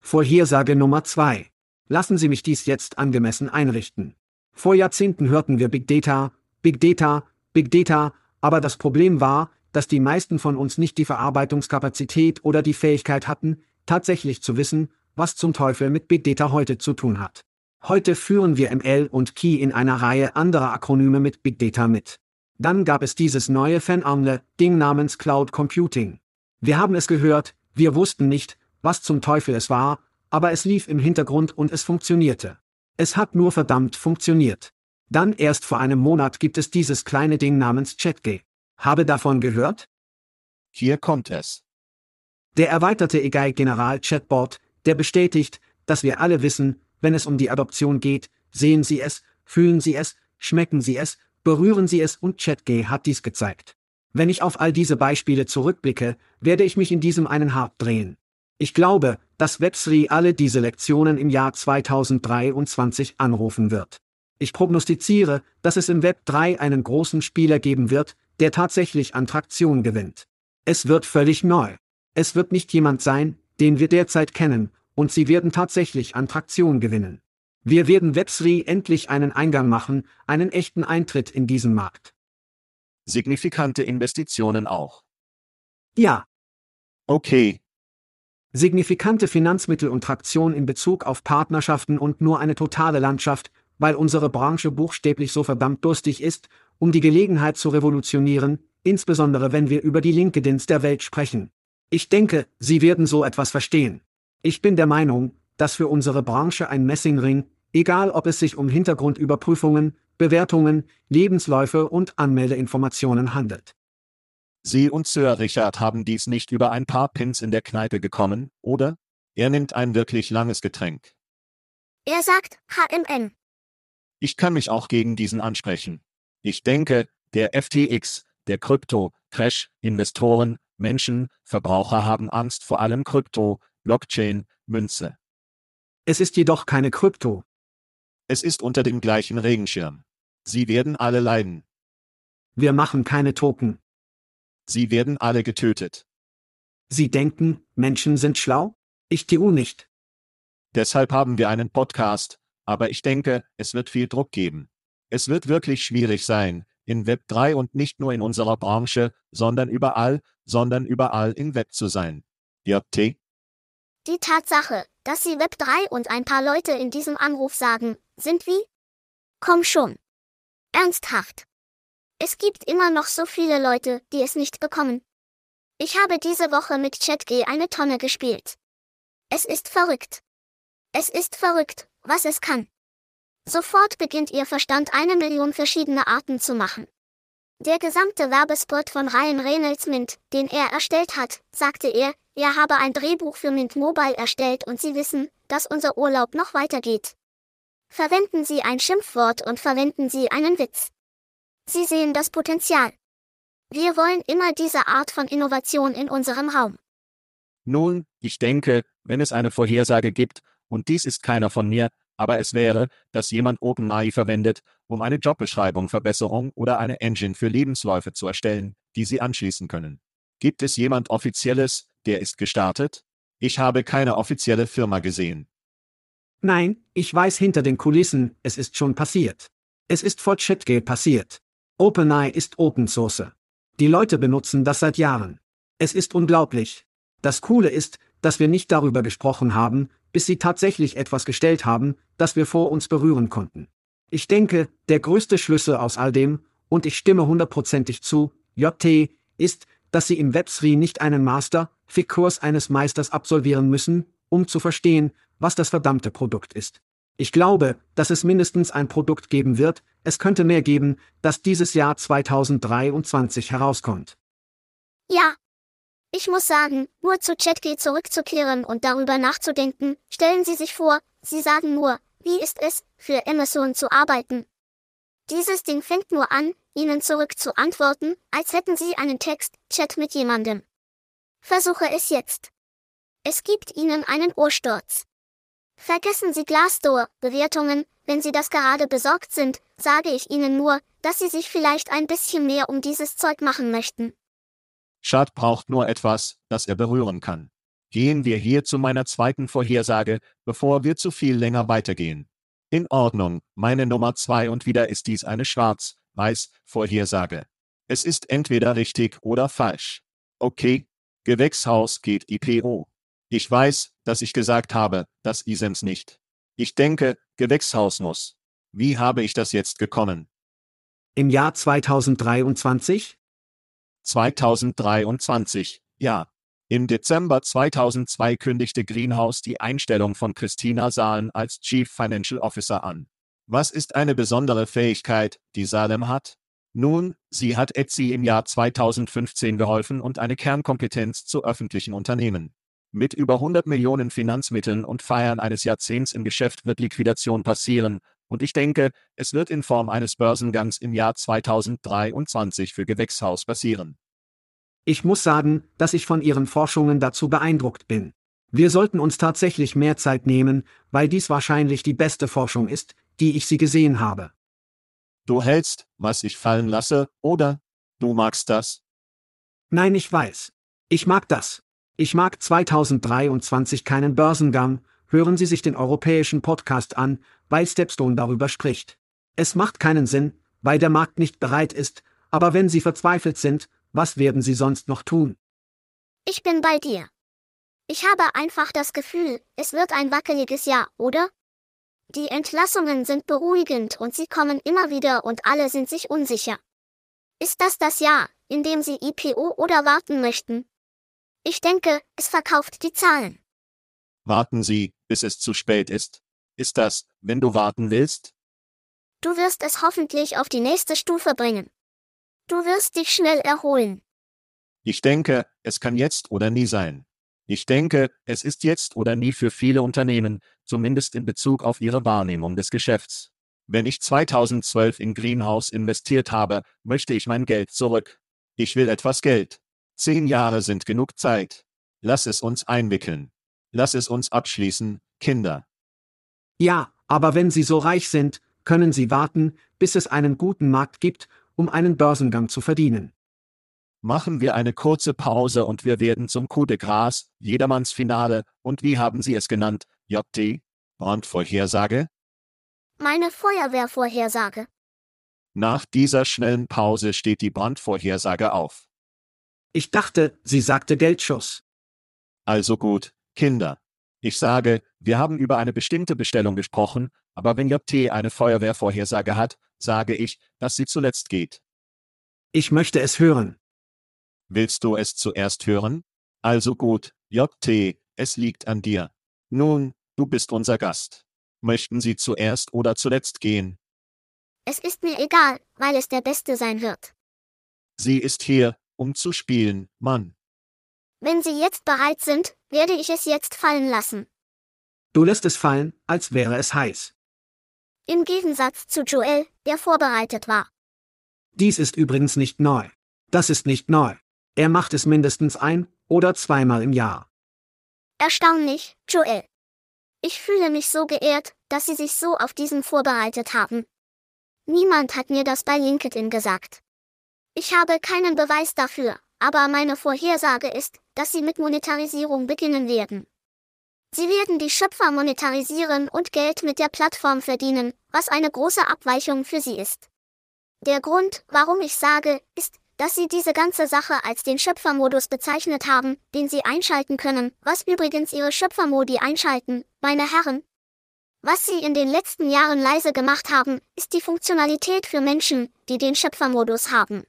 Speaker 1: Vorhersage Nummer zwei. Lassen Sie mich dies jetzt angemessen einrichten. Vor Jahrzehnten hörten wir Big Data, Big Data, Big Data, aber das Problem war, dass die meisten von uns nicht die Verarbeitungskapazität oder die Fähigkeit hatten, tatsächlich zu wissen, was zum Teufel mit Big Data heute zu tun hat. Heute führen wir ML und Key in einer Reihe anderer Akronyme mit Big Data mit. Dann gab es dieses neue fanarmle Ding namens Cloud Computing. Wir haben es gehört, wir wussten nicht, was zum Teufel es war, aber es lief im Hintergrund und es funktionierte. Es hat nur verdammt funktioniert. Dann erst vor einem Monat gibt es dieses kleine Ding namens ChatG. Habe davon gehört?
Speaker 2: Hier kommt es.
Speaker 1: Der erweiterte EGI General Chatbot, der bestätigt, dass wir alle wissen, wenn es um die Adoption geht, sehen Sie es, fühlen Sie es, schmecken Sie es, berühren Sie es und ChatG hat dies gezeigt. Wenn ich auf all diese Beispiele zurückblicke, werde ich mich in diesem einen Hart drehen. Ich glaube, dass Web3 alle diese Lektionen im Jahr 2023 anrufen wird. Ich prognostiziere, dass es im Web 3 einen großen Spieler geben wird, der tatsächlich an Traktion gewinnt. Es wird völlig neu. Es wird nicht jemand sein, den wir derzeit kennen, und sie werden tatsächlich an Traktion gewinnen. Wir werden Web3 endlich einen Eingang machen, einen echten Eintritt in diesen Markt.
Speaker 2: Signifikante Investitionen auch.
Speaker 1: Ja.
Speaker 2: Okay.
Speaker 1: Signifikante Finanzmittel und Traktion in Bezug auf Partnerschaften und nur eine totale Landschaft, weil unsere Branche buchstäblich so verdammt durstig ist, um die Gelegenheit zu revolutionieren, insbesondere wenn wir über die LinkedIns der Welt sprechen. Ich denke, Sie werden so etwas verstehen. Ich bin der Meinung, dass für unsere Branche ein Messingring, egal ob es sich um Hintergrundüberprüfungen, Bewertungen, Lebensläufe und Anmeldeinformationen handelt.
Speaker 2: Sie und Sir Richard haben dies nicht über ein paar Pins in der Kneipe gekommen, oder? Er nimmt ein wirklich langes Getränk.
Speaker 3: Er sagt HMN.
Speaker 2: Ich kann mich auch gegen diesen ansprechen. Ich denke, der FTX, der Krypto, Crash, Investoren, Menschen, Verbraucher haben Angst vor allem Krypto, Blockchain, Münze.
Speaker 1: Es ist jedoch keine Krypto.
Speaker 2: Es ist unter dem gleichen Regenschirm. Sie werden alle leiden.
Speaker 1: Wir machen keine Token.
Speaker 2: Sie werden alle getötet.
Speaker 1: Sie denken, Menschen sind schlau? Ich TU nicht.
Speaker 2: Deshalb haben wir einen Podcast, aber ich denke, es wird viel Druck geben. Es wird wirklich schwierig sein, in Web 3 und nicht nur in unserer Branche, sondern überall, sondern überall in Web zu sein. JT?
Speaker 3: Die Tatsache, dass Sie Web 3 und ein paar Leute in diesem Anruf sagen, sind wie? Komm schon. Ernsthaft. Es gibt immer noch so viele Leute, die es nicht bekommen. Ich habe diese Woche mit ChatG eine Tonne gespielt. Es ist verrückt. Es ist verrückt, was es kann. Sofort beginnt Ihr Verstand eine Million verschiedene Arten zu machen. Der gesamte Werbespot von Ryan Reynolds Mint, den er erstellt hat, sagte er, er habe ein Drehbuch für Mint Mobile erstellt und Sie wissen, dass unser Urlaub noch weitergeht. Verwenden Sie ein Schimpfwort und verwenden Sie einen Witz. Sie sehen das Potenzial. Wir wollen immer diese Art von Innovation in unserem Raum.
Speaker 2: Nun, ich denke, wenn es eine Vorhersage gibt, und dies ist keiner von mir, aber es wäre, dass jemand OpenAI verwendet, um eine Jobbeschreibung, Verbesserung oder eine Engine für Lebensläufe zu erstellen, die Sie anschließen können. Gibt es jemand Offizielles, der ist gestartet? Ich habe keine offizielle Firma gesehen.
Speaker 1: Nein, ich weiß hinter den Kulissen, es ist schon passiert. Es ist vor ChatGate passiert. OpenAI ist Open Source. Die Leute benutzen das seit Jahren. Es ist unglaublich. Das Coole ist, dass wir nicht darüber gesprochen haben, bis sie tatsächlich etwas gestellt haben, das wir vor uns berühren konnten. Ich denke, der größte Schlüssel aus all dem, und ich stimme hundertprozentig zu, JT, ist, dass sie im Web3 nicht einen Master, Fick-Kurs eines Meisters absolvieren müssen, um zu verstehen, was das verdammte Produkt ist. Ich glaube, dass es mindestens ein Produkt geben wird, es könnte mehr geben, das dieses Jahr 2023 herauskommt.
Speaker 3: Ja. Ich muss sagen, nur zu ChatG zurückzukehren und darüber nachzudenken, stellen Sie sich vor, Sie sagen nur, wie ist es, für Amazon zu arbeiten? Dieses Ding fängt nur an, Ihnen zurück zu antworten, als hätten Sie einen Text-Chat mit jemandem. Versuche es jetzt. Es gibt Ihnen einen Ohrsturz. Vergessen Sie Glassdoor-Bewertungen, wenn Sie das gerade besorgt sind, sage ich Ihnen nur, dass Sie sich vielleicht ein bisschen mehr um dieses Zeug machen möchten.
Speaker 2: Schad braucht nur etwas, das er berühren kann. Gehen wir hier zu meiner zweiten Vorhersage, bevor wir zu viel länger weitergehen. In Ordnung, meine Nummer zwei und wieder ist dies eine schwarz-weiß Vorhersage. Es ist entweder richtig oder falsch. Okay, Gewächshaus geht IPO. Ich weiß, dass ich gesagt habe, dass Isems nicht. Ich denke, Gewächshaus muss. Wie habe ich das jetzt gekommen?
Speaker 1: Im Jahr 2023?
Speaker 2: 2023, ja. Im Dezember 2002 kündigte Greenhouse die Einstellung von Christina Sahlen als Chief Financial Officer an. Was ist eine besondere Fähigkeit, die Salem hat? Nun, sie hat Etsy im Jahr 2015 geholfen und eine Kernkompetenz zu öffentlichen Unternehmen. Mit über 100 Millionen Finanzmitteln und Feiern eines Jahrzehnts im Geschäft wird Liquidation passieren, und ich denke, es wird in Form eines Börsengangs im Jahr 2023 für Gewächshaus passieren.
Speaker 1: Ich muss sagen, dass ich von Ihren Forschungen dazu beeindruckt bin. Wir sollten uns tatsächlich mehr Zeit nehmen, weil dies wahrscheinlich die beste Forschung ist, die ich Sie gesehen habe.
Speaker 2: Du hältst, was ich fallen lasse, oder? Du magst das?
Speaker 1: Nein, ich weiß. Ich mag das. Ich mag 2023 keinen Börsengang, hören Sie sich den europäischen Podcast an, weil Stepstone darüber spricht. Es macht keinen Sinn, weil der Markt nicht bereit ist, aber wenn Sie verzweifelt sind, was werden Sie sonst noch tun?
Speaker 3: Ich bin bei dir. Ich habe einfach das Gefühl, es wird ein wackeliges Jahr, oder? Die Entlassungen sind beruhigend und sie kommen immer wieder und alle sind sich unsicher. Ist das das Jahr, in dem Sie IPO oder warten möchten? Ich denke, es verkauft die Zahlen.
Speaker 2: Warten Sie, bis es zu spät ist. Ist das, wenn du warten willst?
Speaker 3: Du wirst es hoffentlich auf die nächste Stufe bringen. Du wirst dich schnell erholen.
Speaker 2: Ich denke, es kann jetzt oder nie sein. Ich denke, es ist jetzt oder nie für viele Unternehmen, zumindest in Bezug auf ihre Wahrnehmung des Geschäfts. Wenn ich 2012 in Greenhouse investiert habe, möchte ich mein Geld zurück. Ich will etwas Geld. Zehn Jahre sind genug Zeit. Lass es uns einwickeln. Lass es uns abschließen, Kinder.
Speaker 1: Ja, aber wenn Sie so reich sind, können Sie warten, bis es einen guten Markt gibt, um einen Börsengang zu verdienen.
Speaker 2: Machen wir eine kurze Pause und wir werden zum Coup de Gras, jedermanns Finale, und wie haben Sie es genannt, JT? Brandvorhersage?
Speaker 3: Meine Feuerwehrvorhersage.
Speaker 2: Nach dieser schnellen Pause steht die Brandvorhersage auf.
Speaker 1: Ich dachte, sie sagte Geldschuss.
Speaker 2: Also gut, Kinder. Ich sage, wir haben über eine bestimmte Bestellung gesprochen, aber wenn JT eine Feuerwehrvorhersage hat, sage ich, dass sie zuletzt geht.
Speaker 1: Ich möchte es hören.
Speaker 2: Willst du es zuerst hören? Also gut, JT, es liegt an dir. Nun, du bist unser Gast. Möchten Sie zuerst oder zuletzt gehen?
Speaker 3: Es ist mir egal, weil es der Beste sein wird.
Speaker 2: Sie ist hier, um zu spielen, Mann.
Speaker 3: Wenn Sie jetzt bereit sind, werde ich es jetzt fallen lassen.
Speaker 1: Du lässt es fallen, als wäre es heiß.
Speaker 3: Im Gegensatz zu Joel, der vorbereitet war.
Speaker 1: Dies ist übrigens nicht neu. Das ist nicht neu. Er macht es mindestens ein oder zweimal im Jahr.
Speaker 3: Erstaunlich, Joel. Ich fühle mich so geehrt, dass Sie sich so auf diesen vorbereitet haben. Niemand hat mir das bei LinkedIn gesagt. Ich habe keinen Beweis dafür, aber meine Vorhersage ist, dass sie mit Monetarisierung beginnen werden. Sie werden die Schöpfer monetarisieren und Geld mit der Plattform verdienen, was eine große Abweichung für sie ist. Der Grund, warum ich sage, ist, dass sie diese ganze Sache als den Schöpfermodus bezeichnet haben, den sie einschalten können, was übrigens ihre Schöpfermodi einschalten, meine Herren. Was sie in den letzten Jahren leise gemacht haben, ist die Funktionalität für Menschen, die den Schöpfermodus haben.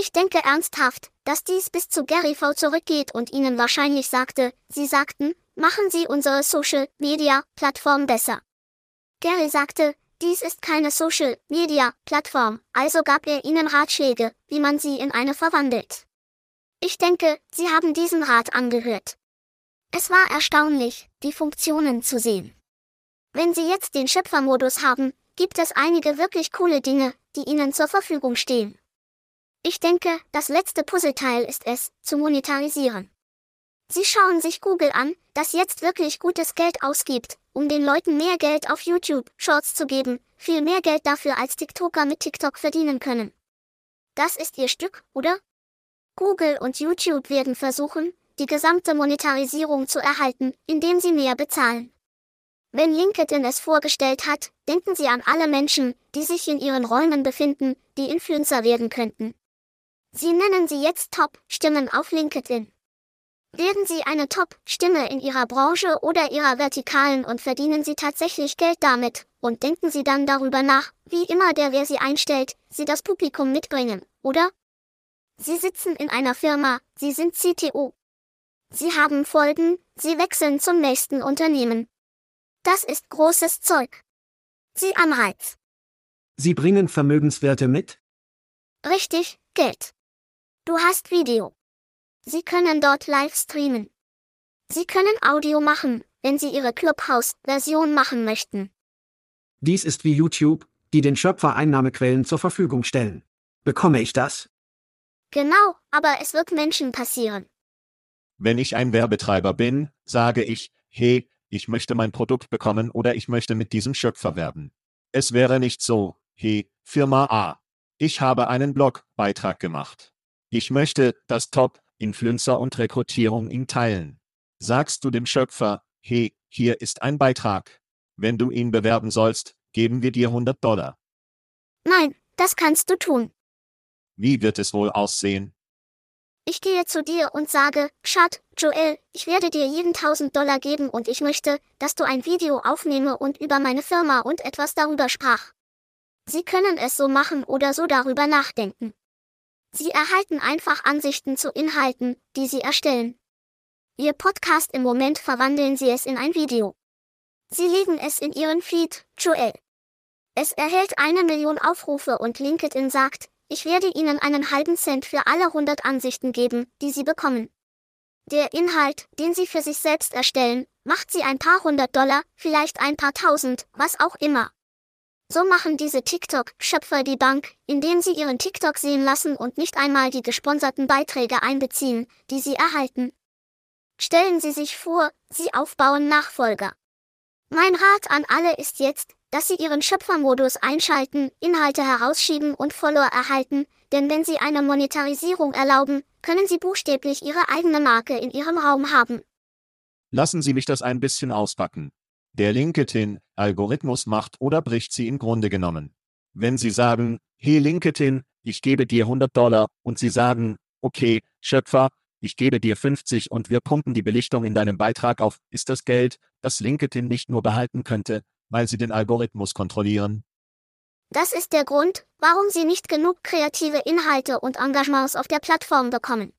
Speaker 3: Ich denke ernsthaft, dass dies bis zu Gary V zurückgeht und ihnen wahrscheinlich sagte, sie sagten, machen Sie unsere Social Media Plattform besser. Gary sagte, dies ist keine Social Media Plattform, also gab er ihnen Ratschläge, wie man sie in eine verwandelt. Ich denke, sie haben diesen Rat angehört. Es war erstaunlich, die Funktionen zu sehen. Wenn Sie jetzt den Schöpfermodus haben, gibt es einige wirklich coole Dinge, die Ihnen zur Verfügung stehen. Ich denke, das letzte Puzzleteil ist es, zu monetarisieren. Sie schauen sich Google an, das jetzt wirklich gutes Geld ausgibt, um den Leuten mehr Geld auf YouTube Shorts zu geben, viel mehr Geld dafür als TikToker mit TikTok verdienen können. Das ist ihr Stück, oder? Google und YouTube werden versuchen, die gesamte Monetarisierung zu erhalten, indem sie mehr bezahlen. Wenn LinkedIn es vorgestellt hat, denken Sie an alle Menschen, die sich in Ihren Räumen befinden, die Influencer werden könnten. Sie nennen sie jetzt Top-Stimmen auf LinkedIn. Werden Sie eine Top-Stimme in Ihrer Branche oder Ihrer Vertikalen und verdienen Sie tatsächlich Geld damit, und denken Sie dann darüber nach, wie immer der, wer Sie einstellt, Sie das Publikum mitbringen, oder? Sie sitzen in einer Firma, Sie sind CTO. Sie haben Folgen, Sie wechseln zum nächsten Unternehmen. Das ist großes Zeug. Sie Anreiz.
Speaker 1: Sie bringen Vermögenswerte mit?
Speaker 3: Richtig, Geld. Du hast Video. Sie können dort live streamen. Sie können Audio machen, wenn Sie Ihre Clubhouse-Version machen möchten.
Speaker 1: Dies ist wie YouTube, die den Schöpfer Einnahmequellen zur Verfügung stellen. Bekomme ich das?
Speaker 3: Genau, aber es wird Menschen passieren.
Speaker 2: Wenn ich ein Werbetreiber bin, sage ich, hey, ich möchte mein Produkt bekommen oder ich möchte mit diesem Schöpfer werben. Es wäre nicht so, hey, Firma A. Ich habe einen Blogbeitrag gemacht. Ich möchte, dass Top, Influencer und Rekrutierung ihn teilen. Sagst du dem Schöpfer, hey, hier ist ein Beitrag. Wenn du ihn bewerben sollst, geben wir dir 100 Dollar.
Speaker 3: Nein, das kannst du tun.
Speaker 2: Wie wird es wohl aussehen?
Speaker 3: Ich gehe zu dir und sage, Schat, Joel, ich werde dir jeden 1000 Dollar geben und ich möchte, dass du ein Video aufnehme und über meine Firma und etwas darüber sprach. Sie können es so machen oder so darüber nachdenken. Sie erhalten einfach Ansichten zu Inhalten, die Sie erstellen. Ihr Podcast im Moment verwandeln Sie es in ein Video. Sie legen es in Ihren Feed, Joel. Es erhält eine Million Aufrufe und LinkedIn sagt, ich werde Ihnen einen halben Cent für alle 100 Ansichten geben, die Sie bekommen. Der Inhalt, den Sie für sich selbst erstellen, macht Sie ein paar hundert Dollar, vielleicht ein paar tausend, was auch immer. So machen diese TikTok-Schöpfer die Bank, indem sie ihren TikTok sehen lassen und nicht einmal die gesponserten Beiträge einbeziehen, die sie erhalten. Stellen Sie sich vor, Sie aufbauen Nachfolger. Mein Rat an alle ist jetzt, dass Sie Ihren Schöpfermodus einschalten, Inhalte herausschieben und Follower erhalten, denn wenn Sie eine Monetarisierung erlauben, können Sie buchstäblich Ihre eigene Marke in Ihrem Raum haben.
Speaker 2: Lassen Sie mich das ein bisschen auspacken. Der LinkedIn-Algorithmus macht oder bricht Sie im Grunde genommen. Wenn Sie sagen, hey LinkedIn, ich gebe dir 100 Dollar und Sie sagen, okay, Schöpfer, ich gebe dir 50 und wir pumpen die Belichtung in deinem Beitrag auf, ist das Geld, das LinkedIn nicht nur behalten könnte, weil sie den Algorithmus kontrollieren?
Speaker 3: Das ist der Grund, warum Sie nicht genug kreative Inhalte und Engagements auf der Plattform bekommen.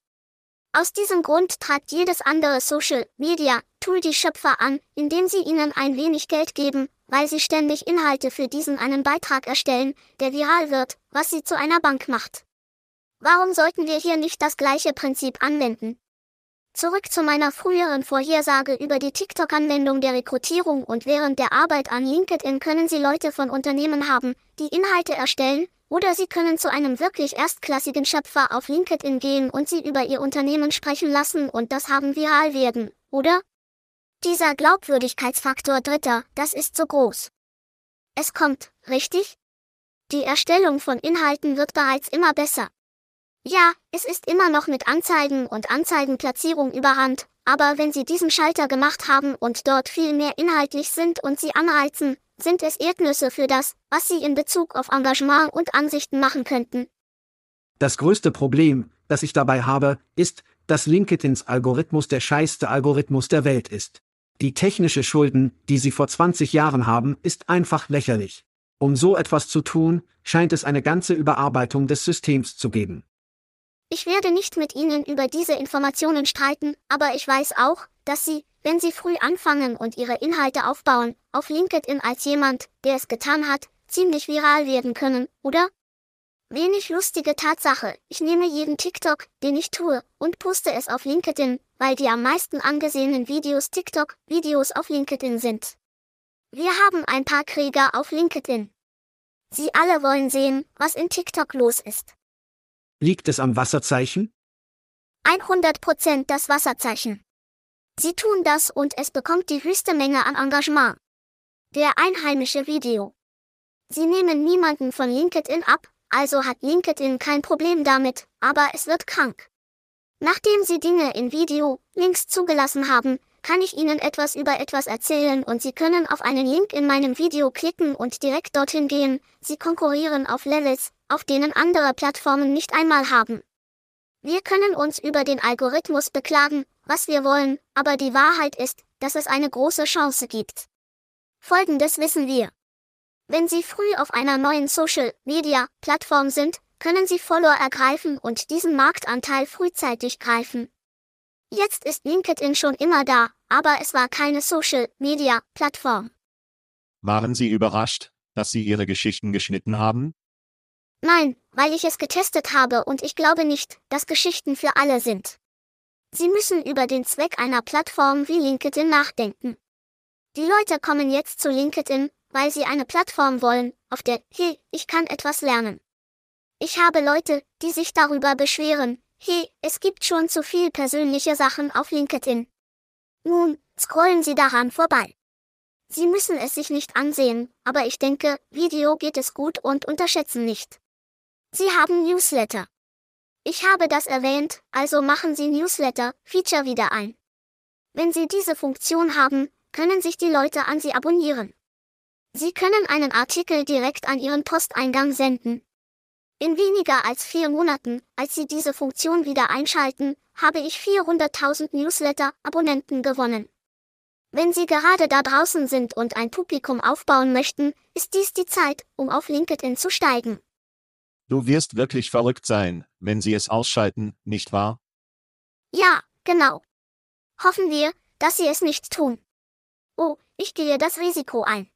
Speaker 3: Aus diesem Grund treibt jedes andere Social Media Tool die Schöpfer an, indem sie ihnen ein wenig Geld geben, weil sie ständig Inhalte für diesen einen Beitrag erstellen, der viral wird, was sie zu einer Bank macht. Warum sollten wir hier nicht das gleiche Prinzip anwenden? Zurück zu meiner früheren Vorhersage über die TikTok-Anwendung der Rekrutierung und während der Arbeit an LinkedIn können Sie Leute von Unternehmen haben, die Inhalte erstellen, oder Sie können zu einem wirklich erstklassigen Schöpfer auf LinkedIn gehen und Sie über Ihr Unternehmen sprechen lassen und das haben viral werden, oder? Dieser Glaubwürdigkeitsfaktor Dritter, das ist so groß. Es kommt, richtig? Die Erstellung von Inhalten wird bereits immer besser. Ja, es ist immer noch mit Anzeigen und Anzeigenplatzierung überhand, aber wenn Sie diesen Schalter gemacht haben und dort viel mehr inhaltlich sind und Sie anreizen, sind es Erdnüsse für das, was Sie in Bezug auf Engagement und Ansichten machen könnten.
Speaker 1: Das größte Problem, das ich dabei habe, ist, dass LinkedIns Algorithmus der scheißste Algorithmus der Welt ist. Die technische Schulden, die sie vor 20 Jahren haben, ist einfach lächerlich. Um so etwas zu tun, scheint es eine ganze Überarbeitung des Systems zu geben.
Speaker 3: Ich werde nicht mit Ihnen über diese Informationen streiten, aber ich weiß auch, dass Sie, wenn Sie früh anfangen und Ihre Inhalte aufbauen, auf LinkedIn als jemand, der es getan hat, ziemlich viral werden können, oder? Wenig lustige Tatsache, ich nehme jeden TikTok, den ich tue, und poste es auf LinkedIn, weil die am meisten angesehenen Videos TikTok-Videos auf LinkedIn sind. Wir haben ein paar Krieger auf LinkedIn. Sie alle wollen sehen, was in TikTok los ist.
Speaker 1: Liegt es am Wasserzeichen?
Speaker 3: 100% das Wasserzeichen. Sie tun das und es bekommt die höchste Menge an Engagement. Der einheimische Video. Sie nehmen niemanden von LinkedIn ab, also hat LinkedIn kein Problem damit, aber es wird krank. Nachdem Sie Dinge in Video, Links zugelassen haben, kann ich Ihnen etwas über etwas erzählen und Sie können auf einen Link in meinem Video klicken und direkt dorthin gehen. Sie konkurrieren auf Levels, auf denen andere Plattformen nicht einmal haben. Wir können uns über den Algorithmus beklagen, was wir wollen, aber die Wahrheit ist, dass es eine große Chance gibt. Folgendes wissen wir. Wenn Sie früh auf einer neuen Social-Media-Plattform sind, können Sie Follower ergreifen und diesen Marktanteil frühzeitig greifen. Jetzt ist LinkedIn schon immer da, aber es war keine Social-Media-Plattform.
Speaker 2: Waren Sie überrascht, dass Sie Ihre Geschichten geschnitten haben?
Speaker 3: Nein, weil ich es getestet habe und ich glaube nicht, dass Geschichten für alle sind. Sie müssen über den Zweck einer Plattform wie LinkedIn nachdenken. Die Leute kommen jetzt zu LinkedIn, weil sie eine Plattform wollen, auf der, hey, ich kann etwas lernen. Ich habe Leute, die sich darüber beschweren, hey, es gibt schon zu viel persönliche Sachen auf LinkedIn. Nun, scrollen Sie daran vorbei. Sie müssen es sich nicht ansehen, aber ich denke, Video geht es gut und unterschätzen nicht. Sie haben Newsletter. Ich habe das erwähnt, also machen Sie Newsletter, Feature wieder ein. Wenn Sie diese Funktion haben, können sich die Leute an Sie abonnieren. Sie können einen Artikel direkt an Ihren Posteingang senden. In weniger als vier Monaten, als Sie diese Funktion wieder einschalten, habe ich 400.000 Newsletter-Abonnenten gewonnen. Wenn Sie gerade da draußen sind und ein Publikum aufbauen möchten, ist dies die Zeit, um auf LinkedIn zu steigen.
Speaker 2: Du wirst wirklich verrückt sein, wenn sie es ausschalten, nicht wahr?
Speaker 3: Ja, genau. Hoffen wir, dass Sie es nicht tun. Oh, ich gehe das Risiko ein.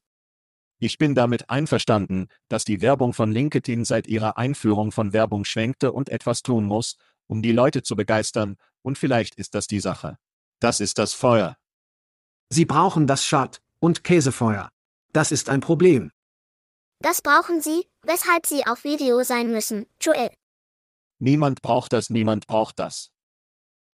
Speaker 2: Ich bin damit einverstanden, dass die Werbung von LinkedIn seit ihrer Einführung von Werbung schwenkte und etwas tun muss, um die Leute zu begeistern, und vielleicht ist das die Sache. Das ist das Feuer.
Speaker 1: Sie brauchen das Schad und Käsefeuer. Das ist ein Problem.
Speaker 3: Das brauchen Sie, weshalb Sie auf Video sein müssen, Joel.
Speaker 2: Niemand braucht das, niemand braucht das.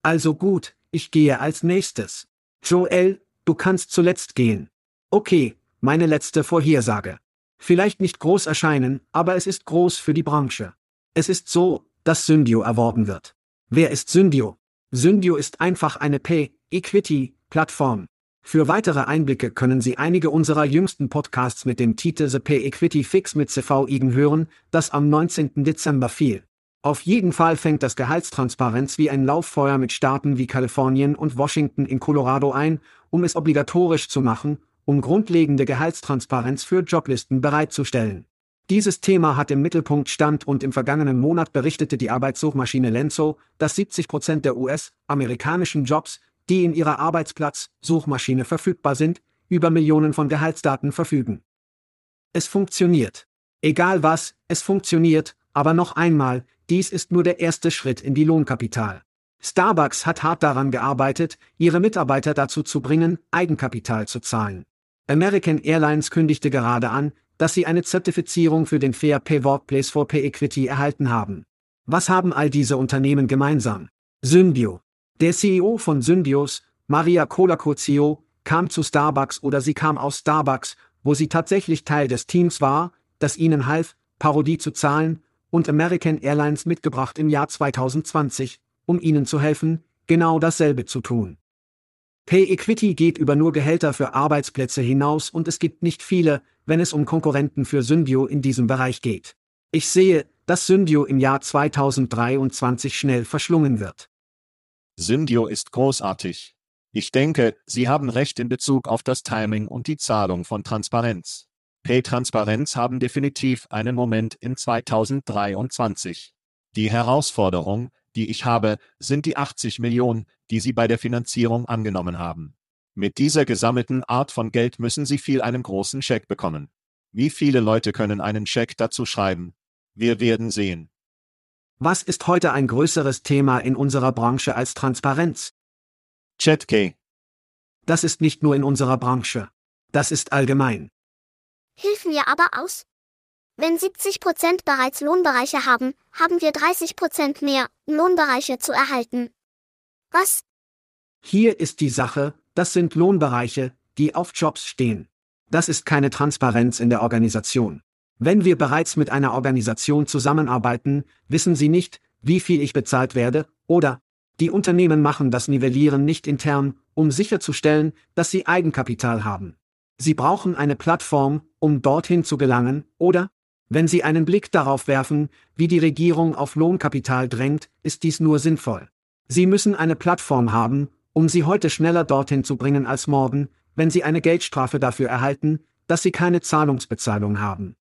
Speaker 1: Also gut, ich gehe als nächstes. Joel, du kannst zuletzt gehen. Okay, meine letzte Vorhersage. Vielleicht nicht groß erscheinen, aber es ist groß für die Branche. Es ist so, dass Syndio erworben wird. Wer ist Syndio? Syndio ist einfach eine Pay-Equity-Plattform. Für weitere Einblicke können Sie einige unserer jüngsten Podcasts mit dem Titel The Pay Equity Fix mit CV Igen hören, das am 19. Dezember fiel. Auf jeden Fall fängt das Gehaltstransparenz wie ein Lauffeuer mit Staaten wie Kalifornien und Washington in Colorado ein, um es obligatorisch zu machen, um grundlegende Gehaltstransparenz für Joblisten bereitzustellen. Dieses Thema hat im Mittelpunkt stand und im vergangenen Monat berichtete die Arbeitssuchmaschine Lenzo, dass 70 Prozent der US-amerikanischen Jobs, die in ihrer Arbeitsplatz-Suchmaschine verfügbar sind, über Millionen von Gehaltsdaten verfügen. Es funktioniert. Egal was, es funktioniert, aber noch einmal, dies ist nur der erste Schritt in die Lohnkapital. Starbucks hat hart daran gearbeitet, ihre Mitarbeiter dazu zu bringen, Eigenkapital zu zahlen. American Airlines kündigte gerade an, dass sie eine Zertifizierung für den Fair Pay Workplace for Pay Equity erhalten haben. Was haben all diese Unternehmen gemeinsam? Symbio. Der CEO von Symbios, Maria Colacozio, kam zu Starbucks oder sie kam aus Starbucks, wo sie tatsächlich Teil des Teams war, das ihnen half, Parodie zu zahlen, und American Airlines mitgebracht im Jahr 2020, um ihnen zu helfen, genau dasselbe zu tun. Pay Equity geht über nur Gehälter für Arbeitsplätze hinaus und es gibt nicht viele, wenn es um Konkurrenten für Symbio in diesem Bereich geht. Ich sehe, dass Symbio im Jahr 2023 schnell verschlungen wird.
Speaker 2: Syndio ist großartig. Ich denke, Sie haben recht in Bezug auf das Timing und die Zahlung von Transparenz. Pay-Transparenz haben definitiv einen Moment in 2023. Die Herausforderung, die ich habe, sind die 80 Millionen, die Sie bei der Finanzierung angenommen haben. Mit dieser gesammelten Art von Geld müssen Sie viel einen großen Scheck bekommen. Wie viele Leute können einen Scheck dazu schreiben? Wir werden sehen.
Speaker 1: Was ist heute ein größeres Thema in unserer Branche als Transparenz?
Speaker 2: Chat K.
Speaker 1: Das ist nicht nur in unserer Branche. Das ist allgemein.
Speaker 3: Hilf mir aber aus. Wenn 70 Prozent bereits Lohnbereiche haben, haben wir 30 Prozent mehr Lohnbereiche zu erhalten. Was?
Speaker 1: Hier ist die Sache, das sind Lohnbereiche, die auf Jobs stehen. Das ist keine Transparenz in der Organisation. Wenn wir bereits mit einer Organisation zusammenarbeiten, wissen sie nicht, wie viel ich bezahlt werde, oder die Unternehmen machen das Nivellieren nicht intern, um sicherzustellen, dass sie Eigenkapital haben. Sie brauchen eine Plattform, um dorthin zu gelangen, oder? Wenn Sie einen Blick darauf werfen, wie die Regierung auf Lohnkapital drängt, ist dies nur sinnvoll. Sie müssen eine Plattform haben, um Sie heute schneller dorthin zu bringen als morgen, wenn Sie eine Geldstrafe dafür erhalten, dass Sie keine Zahlungsbezahlung haben.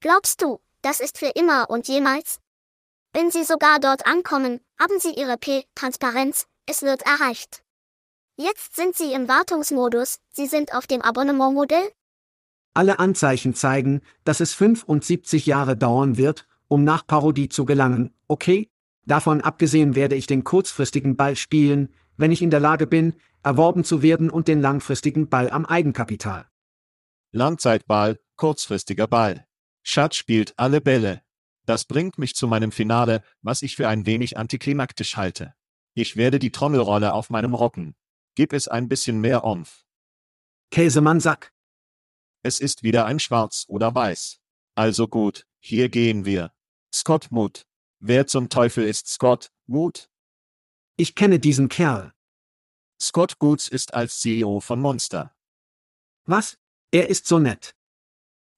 Speaker 3: Glaubst du, das ist für immer und jemals? Wenn Sie sogar dort ankommen, haben Sie Ihre P-Transparenz, es wird erreicht. Jetzt sind Sie im Wartungsmodus, Sie sind auf dem Abonnementmodell?
Speaker 1: Alle Anzeichen zeigen, dass es 75 Jahre dauern wird, um nach Parodie zu gelangen, okay? Davon abgesehen werde ich den kurzfristigen Ball spielen, wenn ich in der Lage bin, erworben zu werden und den langfristigen Ball am Eigenkapital.
Speaker 2: Langzeitball, kurzfristiger Ball. Schatz spielt alle Bälle. Das bringt mich zu meinem Finale, was ich für ein wenig antiklimaktisch halte. Ich werde die Trommelrolle auf meinem rocken. Gib es ein bisschen mehr Omf.
Speaker 1: Käsemann Sack.
Speaker 2: Es ist wieder ein Schwarz oder Weiß. Also gut, hier gehen wir. Scott Mood. Wer zum Teufel ist Scott Mood?
Speaker 1: Ich kenne diesen Kerl.
Speaker 2: Scott Goods ist als CEO von Monster.
Speaker 1: Was? Er ist so nett.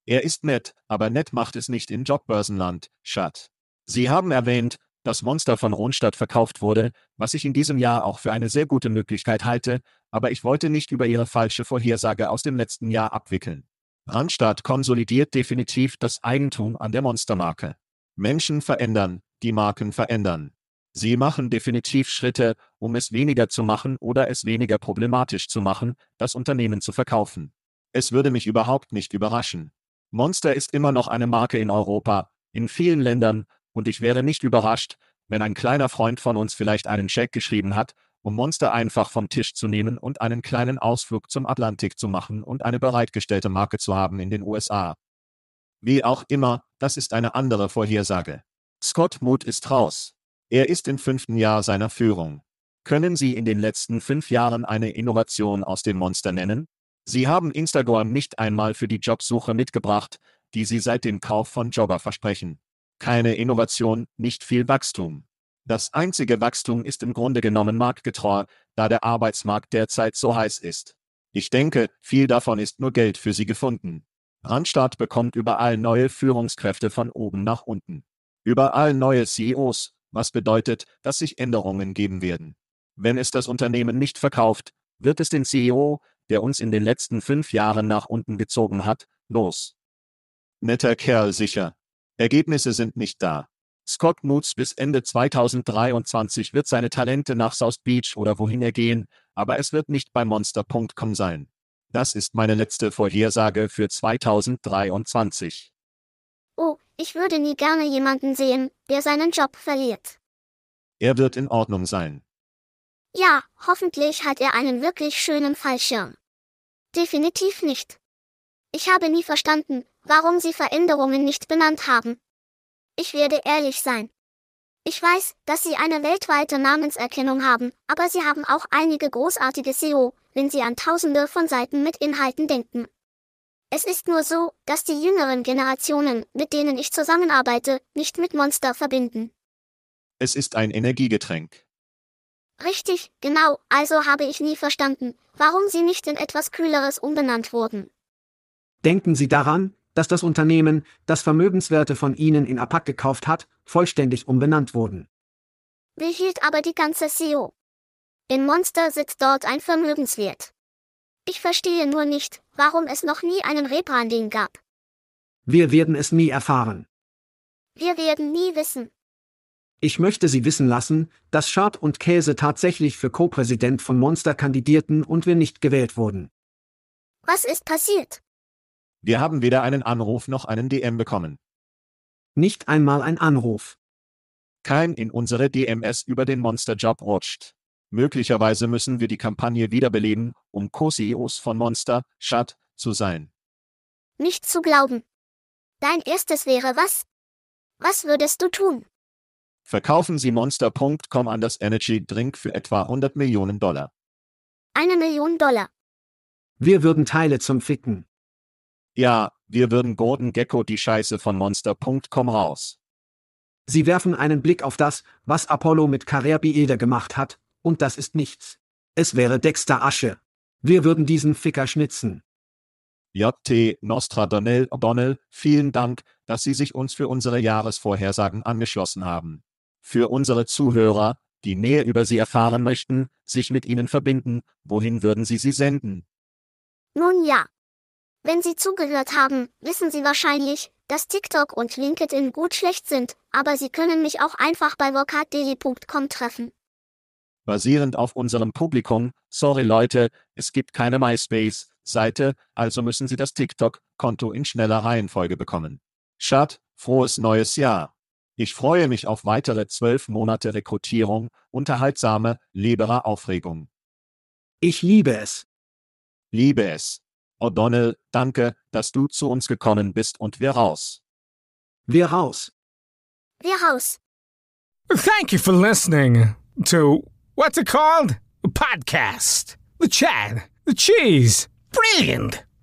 Speaker 2: Er ist nett, aber nett macht es nicht in Jobbörsenland, Schat. Sie haben erwähnt, dass Monster von Ronstadt verkauft wurde, was ich in diesem Jahr auch für eine sehr gute Möglichkeit halte, aber ich wollte nicht über Ihre falsche Vorhersage aus dem letzten Jahr abwickeln. Randstadt konsolidiert definitiv das Eigentum an der Monstermarke. Menschen verändern, die Marken verändern. Sie machen definitiv Schritte, um es weniger zu machen oder es weniger problematisch zu machen, das Unternehmen zu verkaufen. Es würde mich überhaupt nicht überraschen. Monster ist immer noch eine Marke in Europa, in vielen Ländern, und ich wäre nicht überrascht, wenn ein kleiner Freund von uns vielleicht einen Scheck geschrieben hat, um Monster einfach vom Tisch zu nehmen und einen kleinen Ausflug zum Atlantik zu machen und eine bereitgestellte Marke zu haben in den USA. Wie auch immer, das ist eine andere Vorhersage. Scott Mood ist raus. Er ist im fünften Jahr seiner Führung. Können Sie in den letzten fünf Jahren eine Innovation aus dem Monster nennen? Sie haben Instagram nicht einmal für die Jobsuche mitgebracht, die Sie seit dem Kauf von Jobber versprechen. Keine Innovation, nicht viel Wachstum. Das einzige Wachstum ist im Grunde genommen marktgetreu, da der Arbeitsmarkt derzeit so heiß ist. Ich denke, viel davon ist nur Geld für Sie gefunden. Randstadt bekommt überall neue Führungskräfte von oben nach unten. Überall neue CEOs, was bedeutet, dass sich Änderungen geben werden. Wenn es das Unternehmen nicht verkauft, wird es den CEO, der uns in den letzten fünf Jahren nach unten gezogen hat, los. Netter Kerl sicher. Ergebnisse sind nicht da. Scott Moots bis Ende 2023 wird seine Talente nach South Beach oder wohin er gehen, aber es wird nicht bei Monster.com sein. Das ist meine letzte Vorhersage für 2023.
Speaker 3: Oh, ich würde nie gerne jemanden sehen, der seinen Job verliert.
Speaker 2: Er wird in Ordnung sein.
Speaker 3: Ja, hoffentlich hat er einen wirklich schönen Fallschirm. Definitiv nicht. Ich habe nie verstanden, warum Sie Veränderungen nicht benannt haben. Ich werde ehrlich sein. Ich weiß, dass Sie eine weltweite Namenserkennung haben, aber Sie haben auch einige großartige SEO, wenn Sie an tausende von Seiten mit Inhalten denken. Es ist nur so, dass die jüngeren Generationen, mit denen ich zusammenarbeite, nicht mit Monster verbinden.
Speaker 2: Es ist ein Energiegetränk.
Speaker 3: Richtig, genau, also habe ich nie verstanden, warum sie nicht in etwas Kühleres umbenannt wurden.
Speaker 1: Denken Sie daran, dass das Unternehmen, das Vermögenswerte von Ihnen in APAC gekauft hat, vollständig umbenannt wurden.
Speaker 3: Behielt aber die ganze CEO. In Monster sitzt dort ein Vermögenswert. Ich verstehe nur nicht, warum es noch nie einen Rebranding gab.
Speaker 1: Wir werden es nie erfahren.
Speaker 3: Wir werden nie wissen.
Speaker 1: Ich möchte Sie wissen lassen, dass Schad und Käse tatsächlich für Co-Präsident von Monster kandidierten und wir nicht gewählt wurden.
Speaker 3: Was ist passiert?
Speaker 2: Wir haben weder einen Anruf noch einen DM bekommen.
Speaker 1: Nicht einmal ein Anruf.
Speaker 2: Kein in unsere DMS über den Monster-Job rutscht. Möglicherweise müssen wir die Kampagne wiederbeleben, um Co-CEOs von Monster, Shad, zu sein.
Speaker 3: Nicht zu glauben. Dein erstes wäre was? Was würdest du tun?
Speaker 2: Verkaufen Sie Monster.com an das Energy Drink für etwa 100 Millionen Dollar.
Speaker 3: Eine Million Dollar.
Speaker 1: Wir würden Teile zum Ficken.
Speaker 2: Ja, wir würden Gordon Gecko die Scheiße von Monster.com raus.
Speaker 1: Sie werfen einen Blick auf das, was Apollo mit Carrère gemacht hat, und das ist nichts. Es wäre Dexter Asche. Wir würden diesen Ficker schnitzen.
Speaker 2: JT Nostradonell O'Donnell, vielen Dank, dass Sie sich uns für unsere Jahresvorhersagen angeschlossen haben. Für unsere Zuhörer, die mehr über Sie erfahren möchten, sich mit Ihnen verbinden, wohin würden Sie sie senden?
Speaker 3: Nun ja. Wenn Sie zugehört haben, wissen Sie wahrscheinlich, dass TikTok und LinkedIn gut schlecht sind, aber Sie können mich auch einfach bei vocatdaily.com treffen.
Speaker 2: Basierend auf unserem Publikum, sorry Leute, es gibt keine MySpace-Seite, also müssen Sie das TikTok-Konto in schneller Reihenfolge bekommen. Schad, frohes neues Jahr. Ich freue mich auf weitere zwölf Monate Rekrutierung, unterhaltsame, lieberer Aufregung.
Speaker 1: Ich liebe es.
Speaker 2: Liebe es. O'Donnell, danke, dass du zu uns gekommen bist und wir raus.
Speaker 1: Wir raus.
Speaker 3: Wir raus.
Speaker 5: Thank you for listening to what's it called? A podcast. The chat. The cheese. Brilliant.